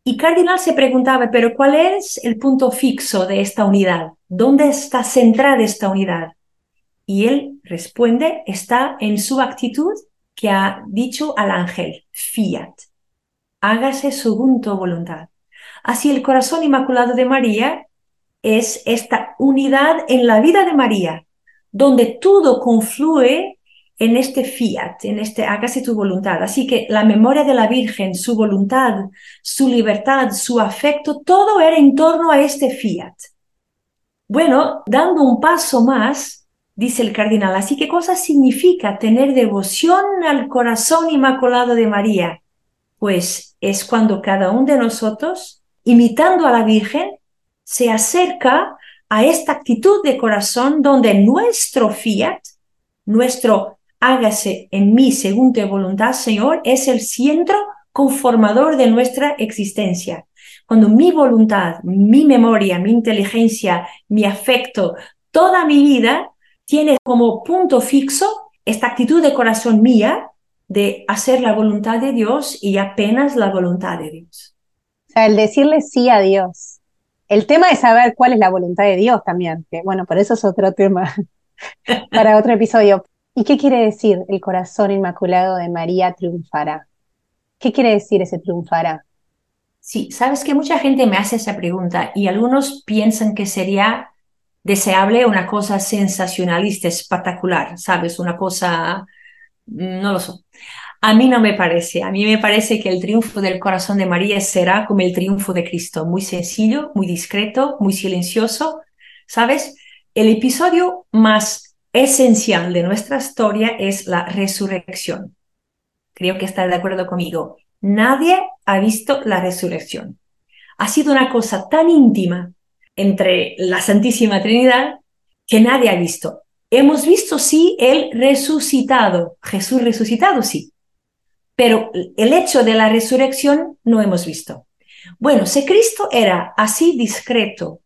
C: Y Cardinal se preguntaba, pero ¿cuál es el punto fixo de esta unidad? ¿Dónde está centrada esta unidad? Y él responde, está en su actitud que ha dicho al ángel, fiat, hágase según tu voluntad. Así el corazón inmaculado de María es esta unidad en la vida de María, donde todo confluye en este fiat, en este hágase tu voluntad. Así que la memoria de la Virgen, su voluntad, su libertad, su afecto, todo era en torno a este fiat. Bueno, dando un paso más, dice el cardinal. Así que cosa significa tener devoción al corazón inmaculado de María? Pues es cuando cada uno de nosotros, imitando a la Virgen, se acerca a esta actitud de corazón donde nuestro fiat, nuestro hágase en mí según tu voluntad, Señor, es el centro conformador de nuestra existencia. Cuando mi voluntad, mi memoria, mi inteligencia, mi afecto, toda mi vida tiene como punto fixo esta actitud de corazón mía de hacer la voluntad de Dios y apenas la voluntad de Dios.
B: O sea, el decirle sí a Dios. El tema es saber cuál es la voluntad de Dios también, que bueno, por eso es otro tema [laughs] para otro episodio. ¿Y qué quiere decir el corazón inmaculado de María triunfará? ¿Qué quiere decir ese triunfará?
C: Sí, sabes que mucha gente me hace esa pregunta y algunos piensan que sería deseable una cosa sensacionalista, espectacular, ¿sabes? Una cosa, mm, no lo sé. A mí no me parece, a mí me parece que el triunfo del corazón de María será como el triunfo de Cristo, muy sencillo, muy discreto, muy silencioso, ¿sabes? El episodio más esencial de nuestra historia es la resurrección. Creo que está de acuerdo conmigo. Nadie ha visto la resurrección. Ha sido una cosa tan íntima, entre la Santísima Trinidad que nadie ha visto. Hemos visto, sí, el resucitado, Jesús resucitado, sí, pero el hecho de la resurrección no hemos visto. Bueno, si Cristo era así discreto,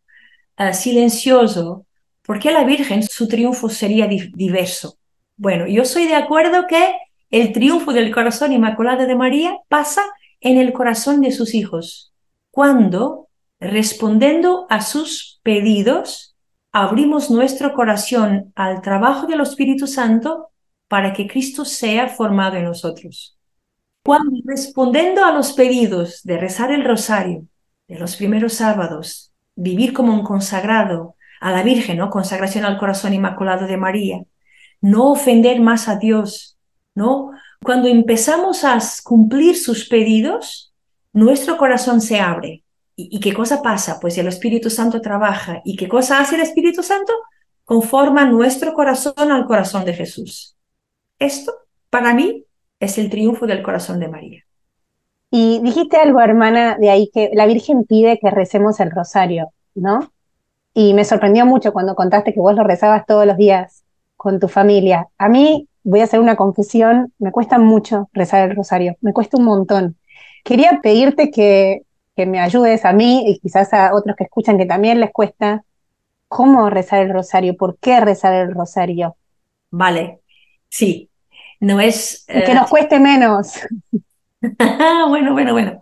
C: uh, silencioso, ¿por qué la Virgen su triunfo sería diverso? Bueno, yo soy de acuerdo que el triunfo del corazón inmaculado de María pasa en el corazón de sus hijos, cuando Respondiendo a sus pedidos, abrimos nuestro corazón al trabajo del Espíritu Santo para que Cristo sea formado en nosotros. Cuando respondiendo a los pedidos de rezar el rosario de los primeros sábados, vivir como un consagrado a la Virgen, ¿no? Consagración al corazón inmaculado de María, no ofender más a Dios, ¿no? Cuando empezamos a cumplir sus pedidos, nuestro corazón se abre ¿Y, qué cosa pasa? Pues el Espíritu Santo trabaja. ¿Y qué cosa hace el Espíritu Santo? Conforma nuestro corazón al corazón de Jesús. Esto, para mí, es el triunfo del corazón de María.
B: Y dijiste algo, hermana, de ahí que la Virgen pide que recemos el rosario, ¿no? Y me sorprendió mucho cuando contaste que vos lo rezabas todos los días con tu familia. A mí, voy a hacer una confesión, me cuesta mucho rezar el rosario, me cuesta un montón. Quería pedirte que que me ayudes a mí y quizás a otros que escuchan que también les cuesta, ¿cómo rezar el rosario? ¿Por qué rezar el rosario?
C: Vale, sí, no es...
B: Que nos eh, cueste menos. [laughs]
C: bueno, bueno, bueno.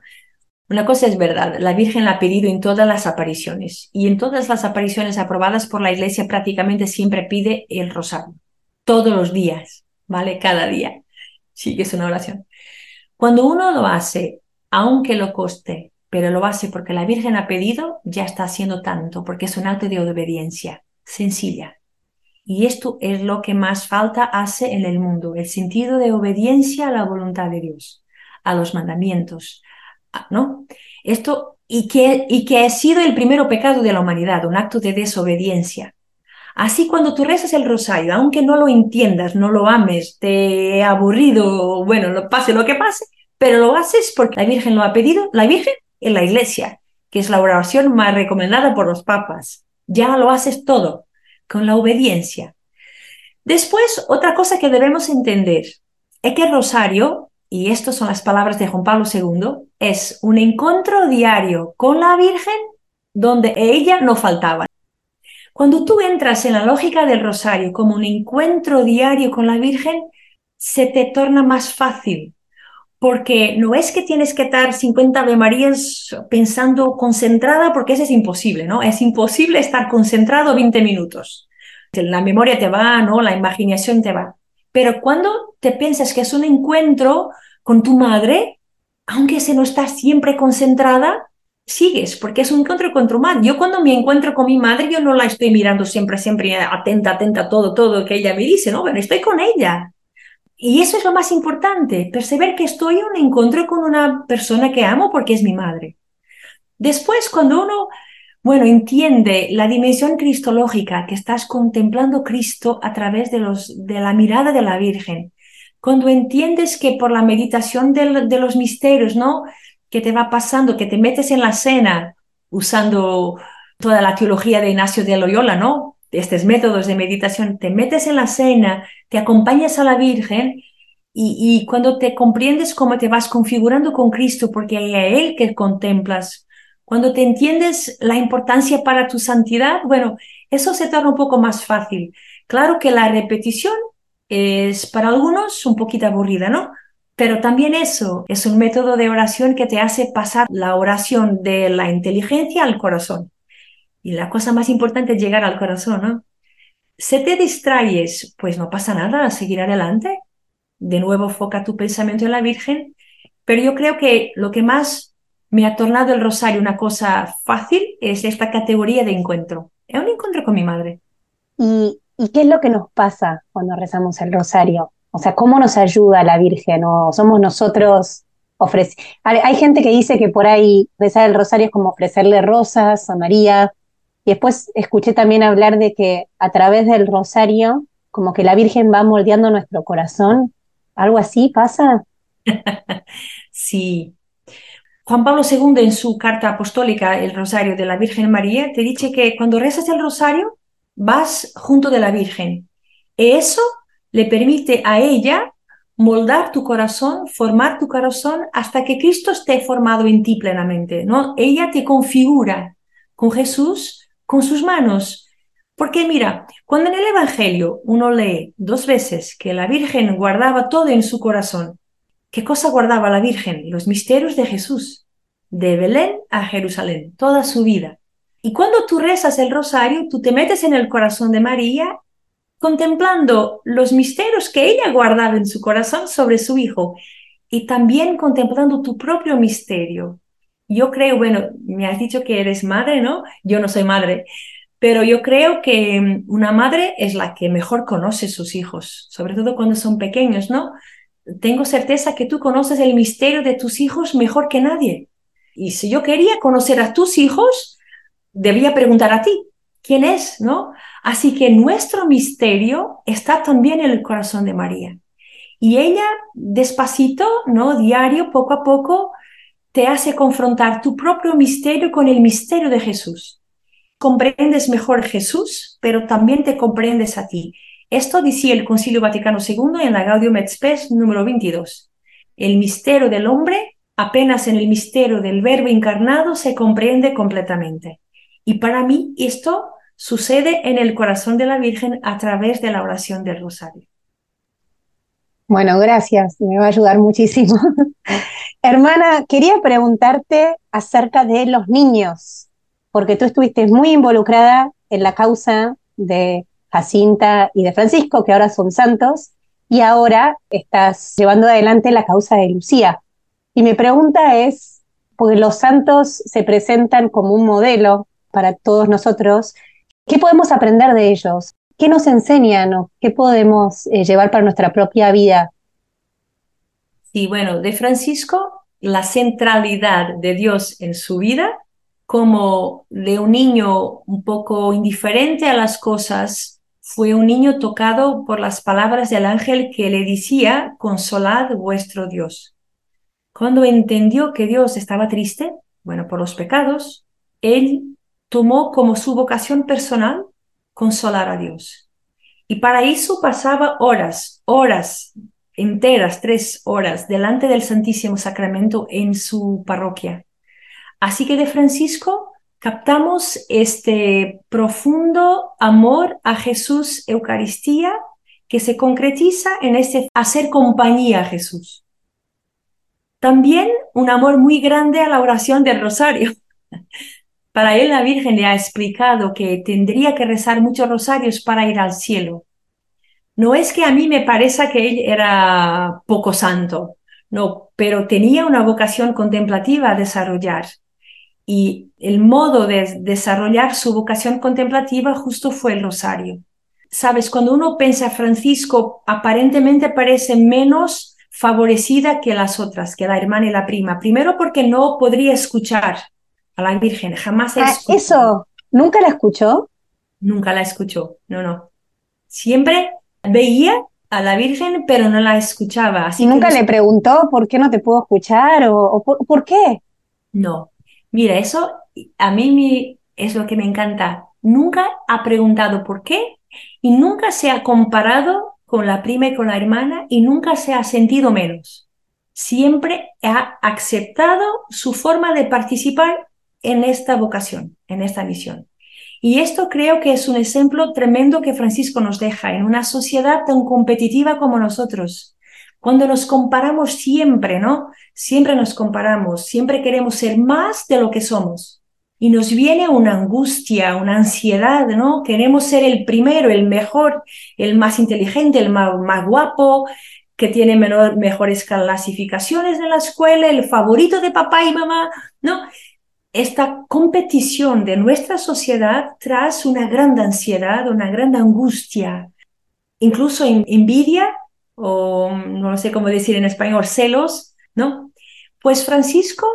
C: Una cosa es verdad, la Virgen la ha pedido en todas las apariciones y en todas las apariciones aprobadas por la Iglesia prácticamente siempre pide el rosario, todos los días, ¿vale? Cada día. Sí, que es una oración. Cuando uno lo hace, aunque lo coste, pero lo hace porque la Virgen ha pedido, ya está haciendo tanto, porque es un acto de obediencia sencilla. Y esto es lo que más falta hace en el mundo, el sentido de obediencia a la voluntad de Dios, a los mandamientos, ¿no? Esto, y que, y que ha sido el primero pecado de la humanidad, un acto de desobediencia. Así cuando tú rezas el rosario, aunque no lo entiendas, no lo ames, te aburrido, bueno, pase lo que pase, pero lo haces porque la Virgen lo ha pedido, la Virgen en la iglesia, que es la oración más recomendada por los papas. Ya lo haces todo con la obediencia. Después, otra cosa que debemos entender es que el rosario, y estas son las palabras de Juan Pablo II, es un encuentro diario con la Virgen donde ella no faltaba. Cuando tú entras en la lógica del rosario como un encuentro diario con la Virgen, se te torna más fácil porque no es que tienes que estar 50 Ave Marías pensando concentrada, porque eso es imposible, ¿no? Es imposible estar concentrado 20 minutos. La memoria te va, ¿no? La imaginación te va. Pero cuando te piensas que es un encuentro con tu madre, aunque se no está siempre concentrada, sigues, porque es un encuentro con tu madre. Yo cuando me encuentro con mi madre, yo no la estoy mirando siempre, siempre atenta, atenta a todo, todo que ella me dice, ¿no? Pero estoy con ella. Y eso es lo más importante, perceber que estoy en un encuentro con una persona que amo porque es mi madre. Después, cuando uno, bueno, entiende la dimensión cristológica, que estás contemplando Cristo a través de, los, de la mirada de la Virgen. Cuando entiendes que por la meditación de, los misterios, ¿no? Que te va pasando, que te metes en la cena usando toda la teología de Ignacio de Loyola, ¿no? Estos métodos de meditación, te metes en la cena, te acompañas a la Virgen y, cuando te comprendes cómo te vas configurando con Cristo, porque hay a Él que contemplas, cuando te entiendes la importancia para tu santidad, bueno, eso se torna un poco más fácil. Claro que la repetición es para algunos un poquito aburrida, ¿no? Pero también eso es un método de oración que te hace pasar la oración de la inteligencia al corazón. Y la cosa más importante es llegar al corazón, ¿no? Si te distraes, pues no pasa nada, seguir adelante. De nuevo, foca tu pensamiento en la Virgen. Pero yo creo que lo que más me ha tornado el rosario una cosa fácil es esta categoría de encuentro. Es un encuentro con mi madre.
B: ¿Y, ¿Y qué es lo que nos pasa cuando rezamos el rosario? O sea, ¿cómo nos ayuda la Virgen? ¿O somos nosotros ofrece Hay gente que dice que por ahí rezar el rosario es como ofrecerle rosas a María. Y después escuché también hablar de que a través del rosario, como que la Virgen va moldeando nuestro corazón. ¿Algo así pasa? [laughs]
C: sí, Juan Pablo II en su carta apostólica, el Rosario de la Virgen María, te dice que cuando rezas el rosario vas junto de la Virgen. Y eso le permite a ella moldar tu corazón, formar tu corazón hasta que Cristo esté formado en ti plenamente, ¿no? Ella te configura con Jesús, con sus manos. Porque mira, cuando en el Evangelio uno lee dos veces que la Virgen guardaba todo en su corazón, ¿Qué cosa guardaba la Virgen? Los misterios de Jesús, de Belén a Jerusalén, toda su vida. Y cuando tú rezas el rosario, tú te metes en el corazón de María, contemplando los misterios que ella guardaba en su corazón sobre su hijo y también contemplando tu propio misterio. Yo creo, bueno, me has dicho que eres madre, ¿no? Yo no soy madre, pero yo creo que mm, una madre es la que mejor conoce sus hijos, sobre todo cuando son pequeños, ¿no? Tengo certeza que tú conoces el misterio de tus hijos mejor que nadie. Y si yo quería conocer a tus hijos, debía preguntar a ti, ¿quién es? ¿No? Así que nuestro misterio está también en el corazón de María. Y ella, despacito, ¿no? Diario, poco a poco, te hace confrontar tu propio misterio con el misterio de Jesús. Comprendes mejor Jesús, pero también te comprendes a ti. Esto decía el Concilio Vaticano II en la Gaudium et Spes número 22. El misterio del hombre, apenas en el misterio del Verbo encarnado, se comprende completamente. Y para mí esto sucede en el corazón de la Virgen a través de la oración del rosario.
B: Bueno, gracias, me va a ayudar muchísimo. [laughs] Hermana, quería preguntarte acerca de los niños, porque tú estuviste muy involucrada en la causa de Jacinta y de Francisco, que ahora son santos, y ahora estás llevando adelante la causa de Lucía. Y mi pregunta es, porque los santos se presentan como un modelo para todos nosotros, ¿qué podemos aprender de ellos? ¿Qué nos enseñan o qué podemos eh, llevar para nuestra propia vida?
C: Sí, bueno, de Francisco, la centralidad de Dios en su vida, como de un niño un poco indiferente a las cosas, fue un niño tocado por las palabras del ángel que le decía, consolad vuestro Dios. Cuando entendió que Dios estaba triste, bueno, por los pecados, él tomó como su vocación personal consolar a Dios. Y para eso pasaba horas, horas enteras, tres horas, delante del Santísimo Sacramento en su parroquia. Así que de Francisco captamos este profundo amor a Jesús Eucaristía que se concretiza en este hacer compañía a Jesús. También un amor muy grande a la oración del rosario. [laughs] Para él la Virgen le ha explicado que tendría que rezar muchos rosarios para ir al cielo. No es que a mí me parezca que él era poco santo, no, pero tenía una vocación contemplativa a desarrollar y el modo de desarrollar su vocación contemplativa justo fue el rosario. Sabes, cuando uno piensa Francisco, aparentemente parece menos favorecida que las otras, que la hermana y la prima. Primero porque no podría escuchar a la Virgen. Jamás
B: ah, Eso, ¿nunca la escuchó?
C: Nunca la escuchó, no, no. Siempre veía a la Virgen, pero no la escuchaba. Así
B: ¿Y nunca le preguntó por qué no te puedo escuchar o, por, qué?
C: No. Mira, eso a mí es lo que me encanta. Nunca ha preguntado por qué y nunca se ha comparado con la prima y con la hermana y nunca se ha sentido menos. Siempre ha aceptado su forma de participar en esta vocación, en esta misión. Y esto creo que es un ejemplo tremendo que Francisco nos deja en una sociedad tan competitiva como nosotros. Cuando nos comparamos siempre, ¿no? Siempre nos comparamos, siempre queremos ser más de lo que somos. Y nos viene una angustia, una ansiedad, ¿no? Queremos ser el primero, el mejor, el más inteligente, el más, guapo, que tiene mejores clasificaciones en la escuela, el favorito de papá y mamá, ¿no? esta competición de nuestra sociedad tras una gran ansiedad, una gran angustia, incluso envidia o no sé cómo decir en español, celos, ¿no? Pues Francisco,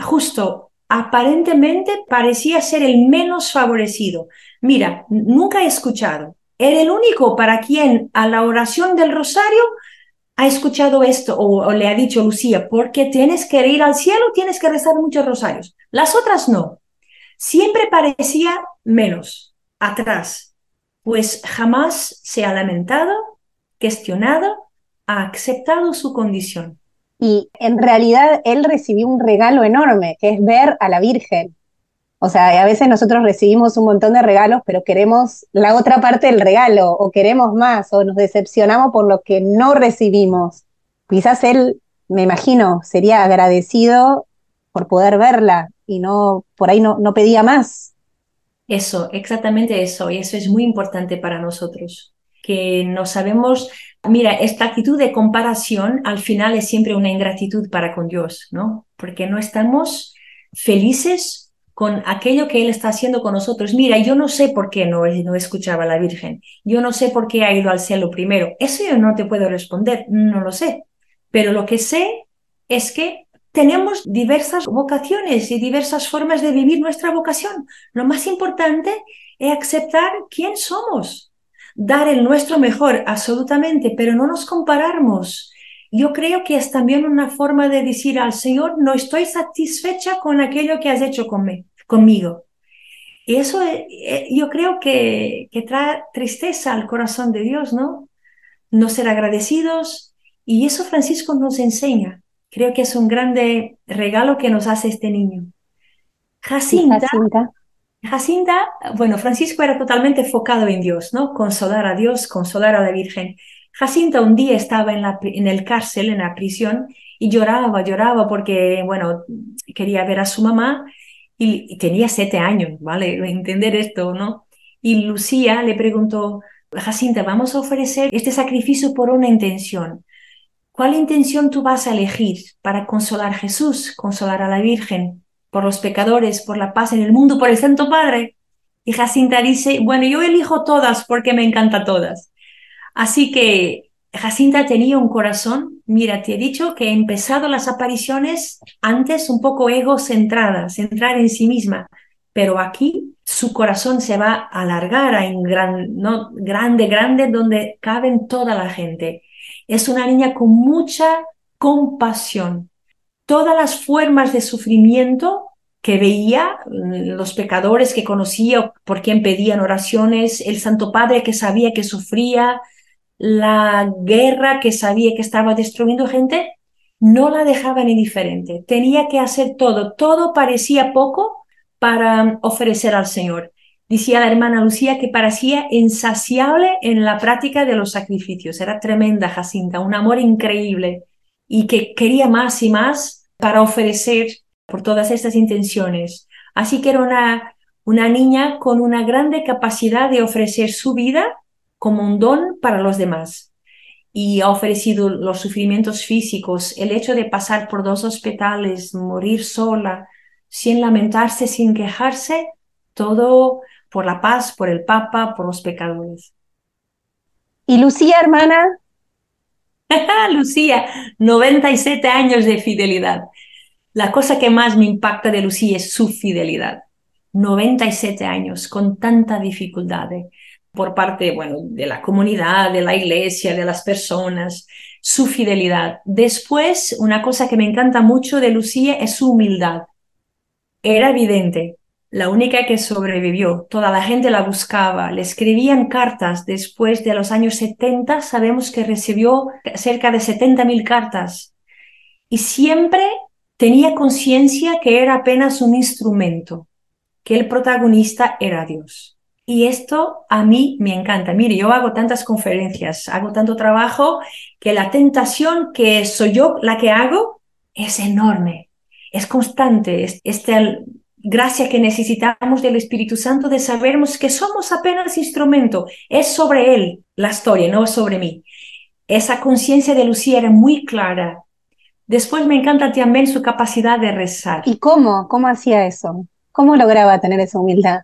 C: justo, aparentemente parecía ser el menos favorecido. Mira, nunca he escuchado. Era el único para quien a la oración del rosario ha escuchado esto o, le ha dicho Lucía, porque tienes que ir al cielo, tienes que rezar muchos rosarios. Las otras no. Siempre parecía menos, atrás, pues jamás se ha lamentado, cuestionado, ha aceptado su condición.
B: Y en realidad él recibió un regalo enorme, que es ver a la Virgen. O sea, a veces nosotros recibimos un montón de regalos, pero queremos la otra parte del regalo, o queremos más, o nos decepcionamos por lo que no recibimos. Quizás él, me imagino, sería agradecido por poder verla y no, por ahí no, no pedía más.
C: Eso, exactamente eso, y eso es muy importante para nosotros, que no sabemos, mira, esta actitud de comparación al final es siempre una ingratitud para con Dios, ¿no? Porque no estamos felices con aquello que Él está haciendo con nosotros. Mira, yo no sé por qué no, no escuchaba a la Virgen, yo no sé por qué ha ido al cielo primero. Eso yo no te puedo responder, no lo sé. Pero lo que sé es que tenemos diversas vocaciones y diversas formas de vivir nuestra vocación. Lo más importante es aceptar quién somos, dar el nuestro mejor, absolutamente, pero no nos compararmos yo creo que es también una forma de decir al Señor, no estoy satisfecha con aquello que has hecho conmigo. Y eso eh, eh, yo creo que, que trae tristeza al corazón de Dios, ¿no? No ser agradecidos. Y eso Francisco nos enseña. Creo que es un grande regalo que nos hace este niño. Jacinta, Jacinta. Jacinta, bueno, Francisco era totalmente enfocado en Dios, ¿no? Consolar a Dios, consolar a la Virgen. Jacinta un día estaba en, la, en el cárcel, en la prisión, y lloraba, lloraba porque, bueno, quería ver a su mamá y, tenía siete años, ¿vale? [laughs] Entender esto, ¿no? Y Lucía le preguntó, Jacinta, vamos a ofrecer este sacrificio por una intención. ¿Cuál intención tú vas a elegir para consolar a Jesús, consolar a la Virgen, por los pecadores, por la paz en el mundo, por el Santo Padre? Y Jacinta dice, bueno, yo elijo todas porque me encantan todas. Así que Jacinta tenía un corazón, mira, te he dicho que he empezado las apariciones antes un poco egocentrada, centrada en sí misma, pero aquí su corazón se va a alargar en gran, ¿no? grande, grande, donde caben toda la gente. Es una niña con mucha compasión. Todas las formas de sufrimiento que veía, los pecadores que conocía, por quien pedían oraciones, el Santo Padre que sabía que sufría, la guerra que sabía que estaba destruyendo gente, no la dejaban indiferente. Tenía que hacer todo. Todo parecía poco para ofrecer al Señor. Decía la hermana Lucía que parecía insaciable en la práctica de los sacrificios. Era tremenda Jacinta, un amor increíble y que quería más y más para ofrecer por todas estas intenciones. Así que era una, una niña con una grande capacidad de ofrecer su vida como un don para los demás y ha ofrecido los sufrimientos físicos, el hecho de pasar por dos hospitales, morir sola, sin lamentarse, sin quejarse, todo por la paz, por el Papa, por los pecadores.
B: ¿Y Lucía, hermana? [laughs]
C: Lucía, 97 años de fidelidad. la cosa que más me impacta de Lucía es su fidelidad. 97 años con tanta dificultad ¿eh? por parte, bueno, de la comunidad, de la iglesia, de las personas, su fidelidad. Después, una cosa que me encanta mucho de Lucía es su humildad. Era evidente, la única que sobrevivió. Toda la gente la buscaba, le escribían cartas. Después de los años 70 sabemos que recibió cerca de 70.000 cartas y siempre tenía conciencia que era apenas un instrumento, que el protagonista era Dios. Y esto a mí me encanta. Mire, yo hago tantas conferencias, hago tanto trabajo, que la tentación que soy yo la que hago es enorme, es constante. Este gracia que necesitamos del Espíritu Santo de sabermos que somos apenas instrumento. Es sobre Él la historia, no sobre mí. Esa conciencia de Lucía era muy clara. Después me encanta también su capacidad de rezar.
B: ¿Y cómo? ¿Cómo hacía eso? ¿Cómo lograba tener esa humildad?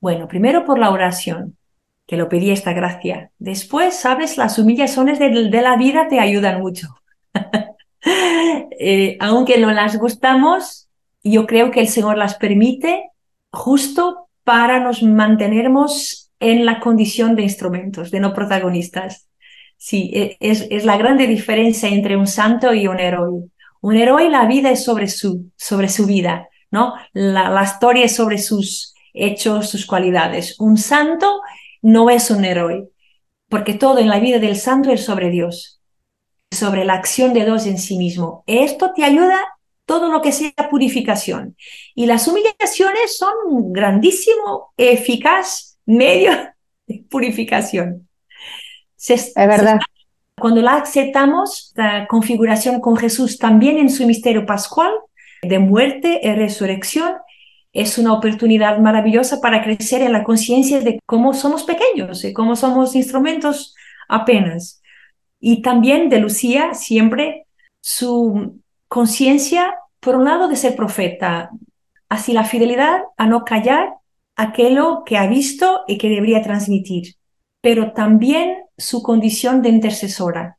C: Bueno, primero por la oración, que lo pedía esta gracia. Después, sabes, las humillaciones de, la vida te ayudan mucho. [laughs] Eh, aunque no las gustamos, yo creo que el Señor las permite justo para nos mantenernos en la condición de instrumentos, de no protagonistas. Sí, e, es, es la grande diferencia entre un santo y un héroe. Un héroe, la vida es sobre su, sobre su vida, ¿no? La, la historia es sobre sus hechos, sus cualidades. Un santo no es un héroe, porque todo en la vida del santo es sobre Dios, sobre la acción de Dios en sí mismo. Esto te ayuda todo lo que sea purificación. Y las humillaciones son un grandísimo, eficaz medio de purificación.
B: es verdad.
C: cuando la aceptamos, la configuración con Jesús también en su misterio pascual de muerte y resurrección, es una oportunidad maravillosa para crecer en la conciencia de cómo somos pequeños y cómo somos instrumentos apenas. Y también de Lucía, siempre su conciencia, por un lado, de ser profeta, así la fidelidad a no callar aquello que ha visto y que debería transmitir, pero también su condición de intercesora.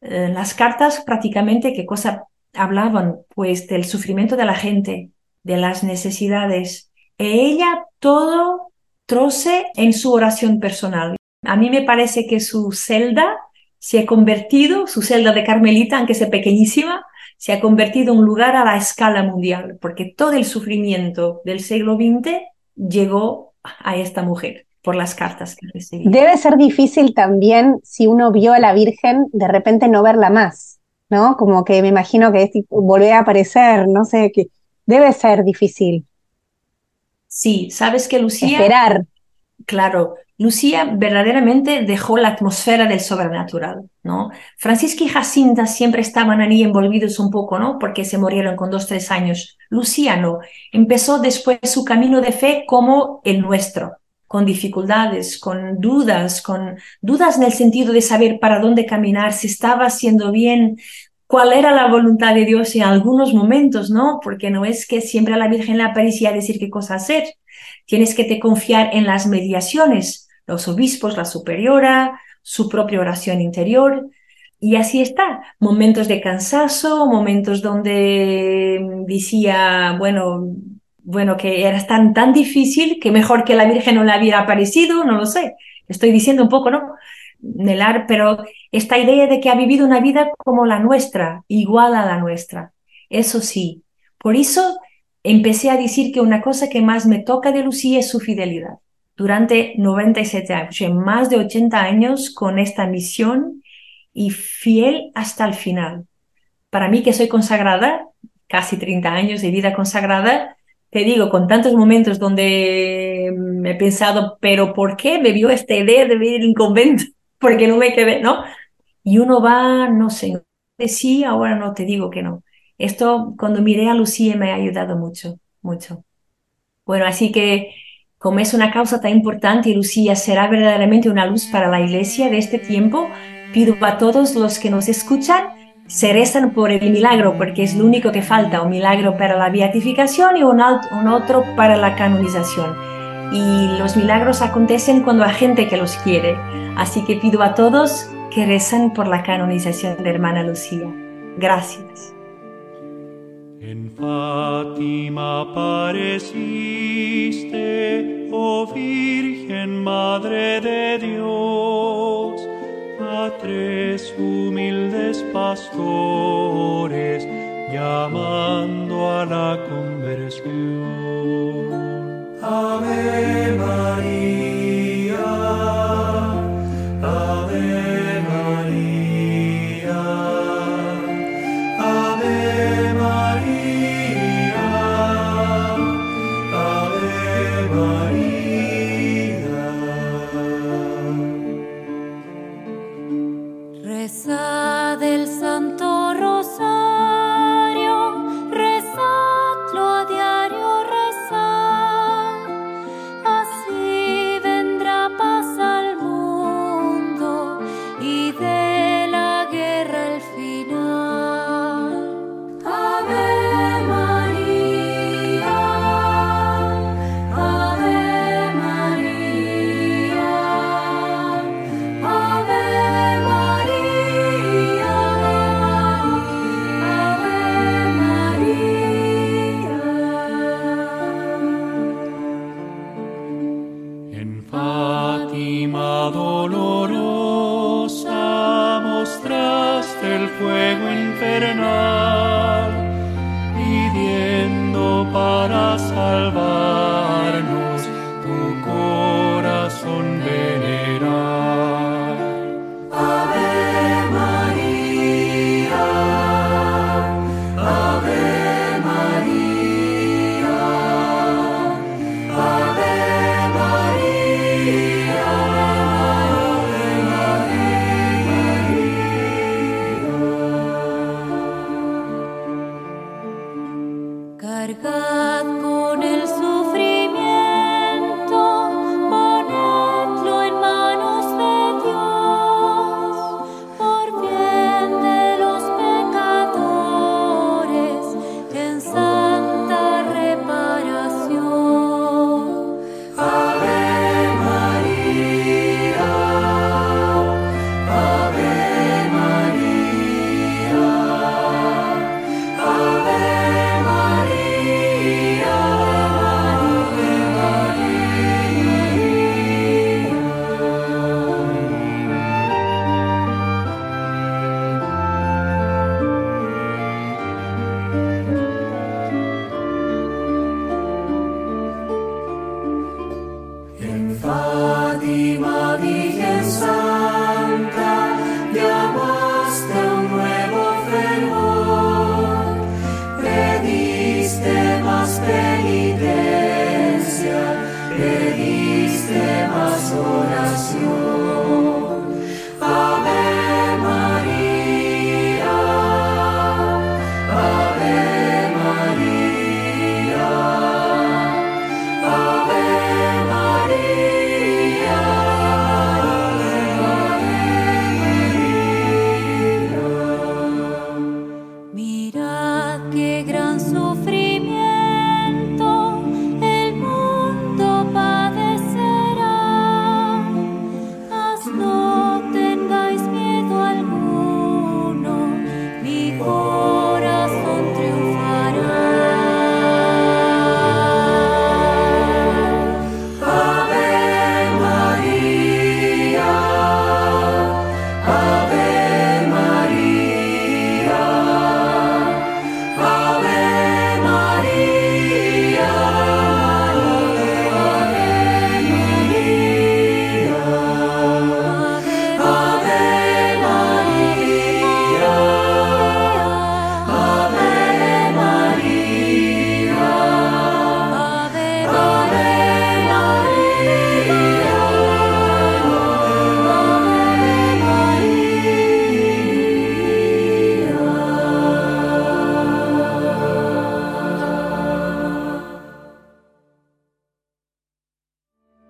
C: Eh, las cartas prácticamente, ¿qué cosa hablaban? Pues del sufrimiento de la gente, de las necesidades. E ella todo troce en su oración personal. A mí me parece que su celda se ha convertido, su celda de Carmelita, aunque sea pequeñísima, se ha convertido en un lugar a la escala mundial, porque todo el sufrimiento del siglo XX llegó a esta mujer por las cartas que recibí.
B: Debe ser difícil también si uno vio a la Virgen, de repente no verla más, ¿no? Como que me imagino que volver a aparecer, no sé, que debe ser difícil.
C: Sí, sabes que Lucía...
B: Esperar.
C: Claro, Lucía verdaderamente dejó la atmósfera del sobrenatural, ¿no? Francisca y Jacinta siempre estaban ahí envolvidos un poco, ¿no? Porque se murieron con dos, tres años. Lucía no. Empezó después su camino de fe como el nuestro, con dificultades, con dudas, con dudas en el sentido de saber para dónde caminar, si estaba haciendo bien, cuál era la voluntad de Dios en algunos momentos, ¿no? Porque no es que siempre a la Virgen le aparecía decir qué cosa hacer. Tienes que te confiar en las mediaciones los obispos, la superiora, su propia oración interior. Y así está, momentos de cansancio, momentos donde decía, bueno, bueno, que era tan, tan difícil que mejor que la Virgen no le hubiera aparecido, no lo sé. Estoy diciendo un poco, ¿no? Nelar, pero esta idea de que ha vivido una vida como la nuestra, igual a la nuestra. Eso sí, por eso empecé a decir que una cosa que más me toca de Lucía es su fidelidad durante 97 años, más de 80 años con esta misión y fiel hasta el final. Para mí que soy consagrada, casi 30 años de vida consagrada, te digo, con tantos momentos donde me he pensado, pero ¿por qué me vio esta idea de vivir en convento? [laughs] Porque no me quedé, ¿no? Y uno va, no sé, sí, ahora no te digo que no. Esto, cuando miré a Lucía, me ha ayudado mucho, mucho. Bueno, así que como es una causa tan importante y Lucía será verdaderamente una luz para la iglesia de este tiempo, pido a todos los que nos escuchan se rezan por el milagro, porque es lo único que falta, un milagro para la beatificación y un, un otro para la canonización. Y los milagros acontecen cuando hay gente que los quiere. Así que pido a todos que rezan por la canonización de hermana Lucía. Gracias.
D: En Fátima apareciste, oh Virgen Madre de Dios, a tres humildes pastores llamando a la conversión. Ave María.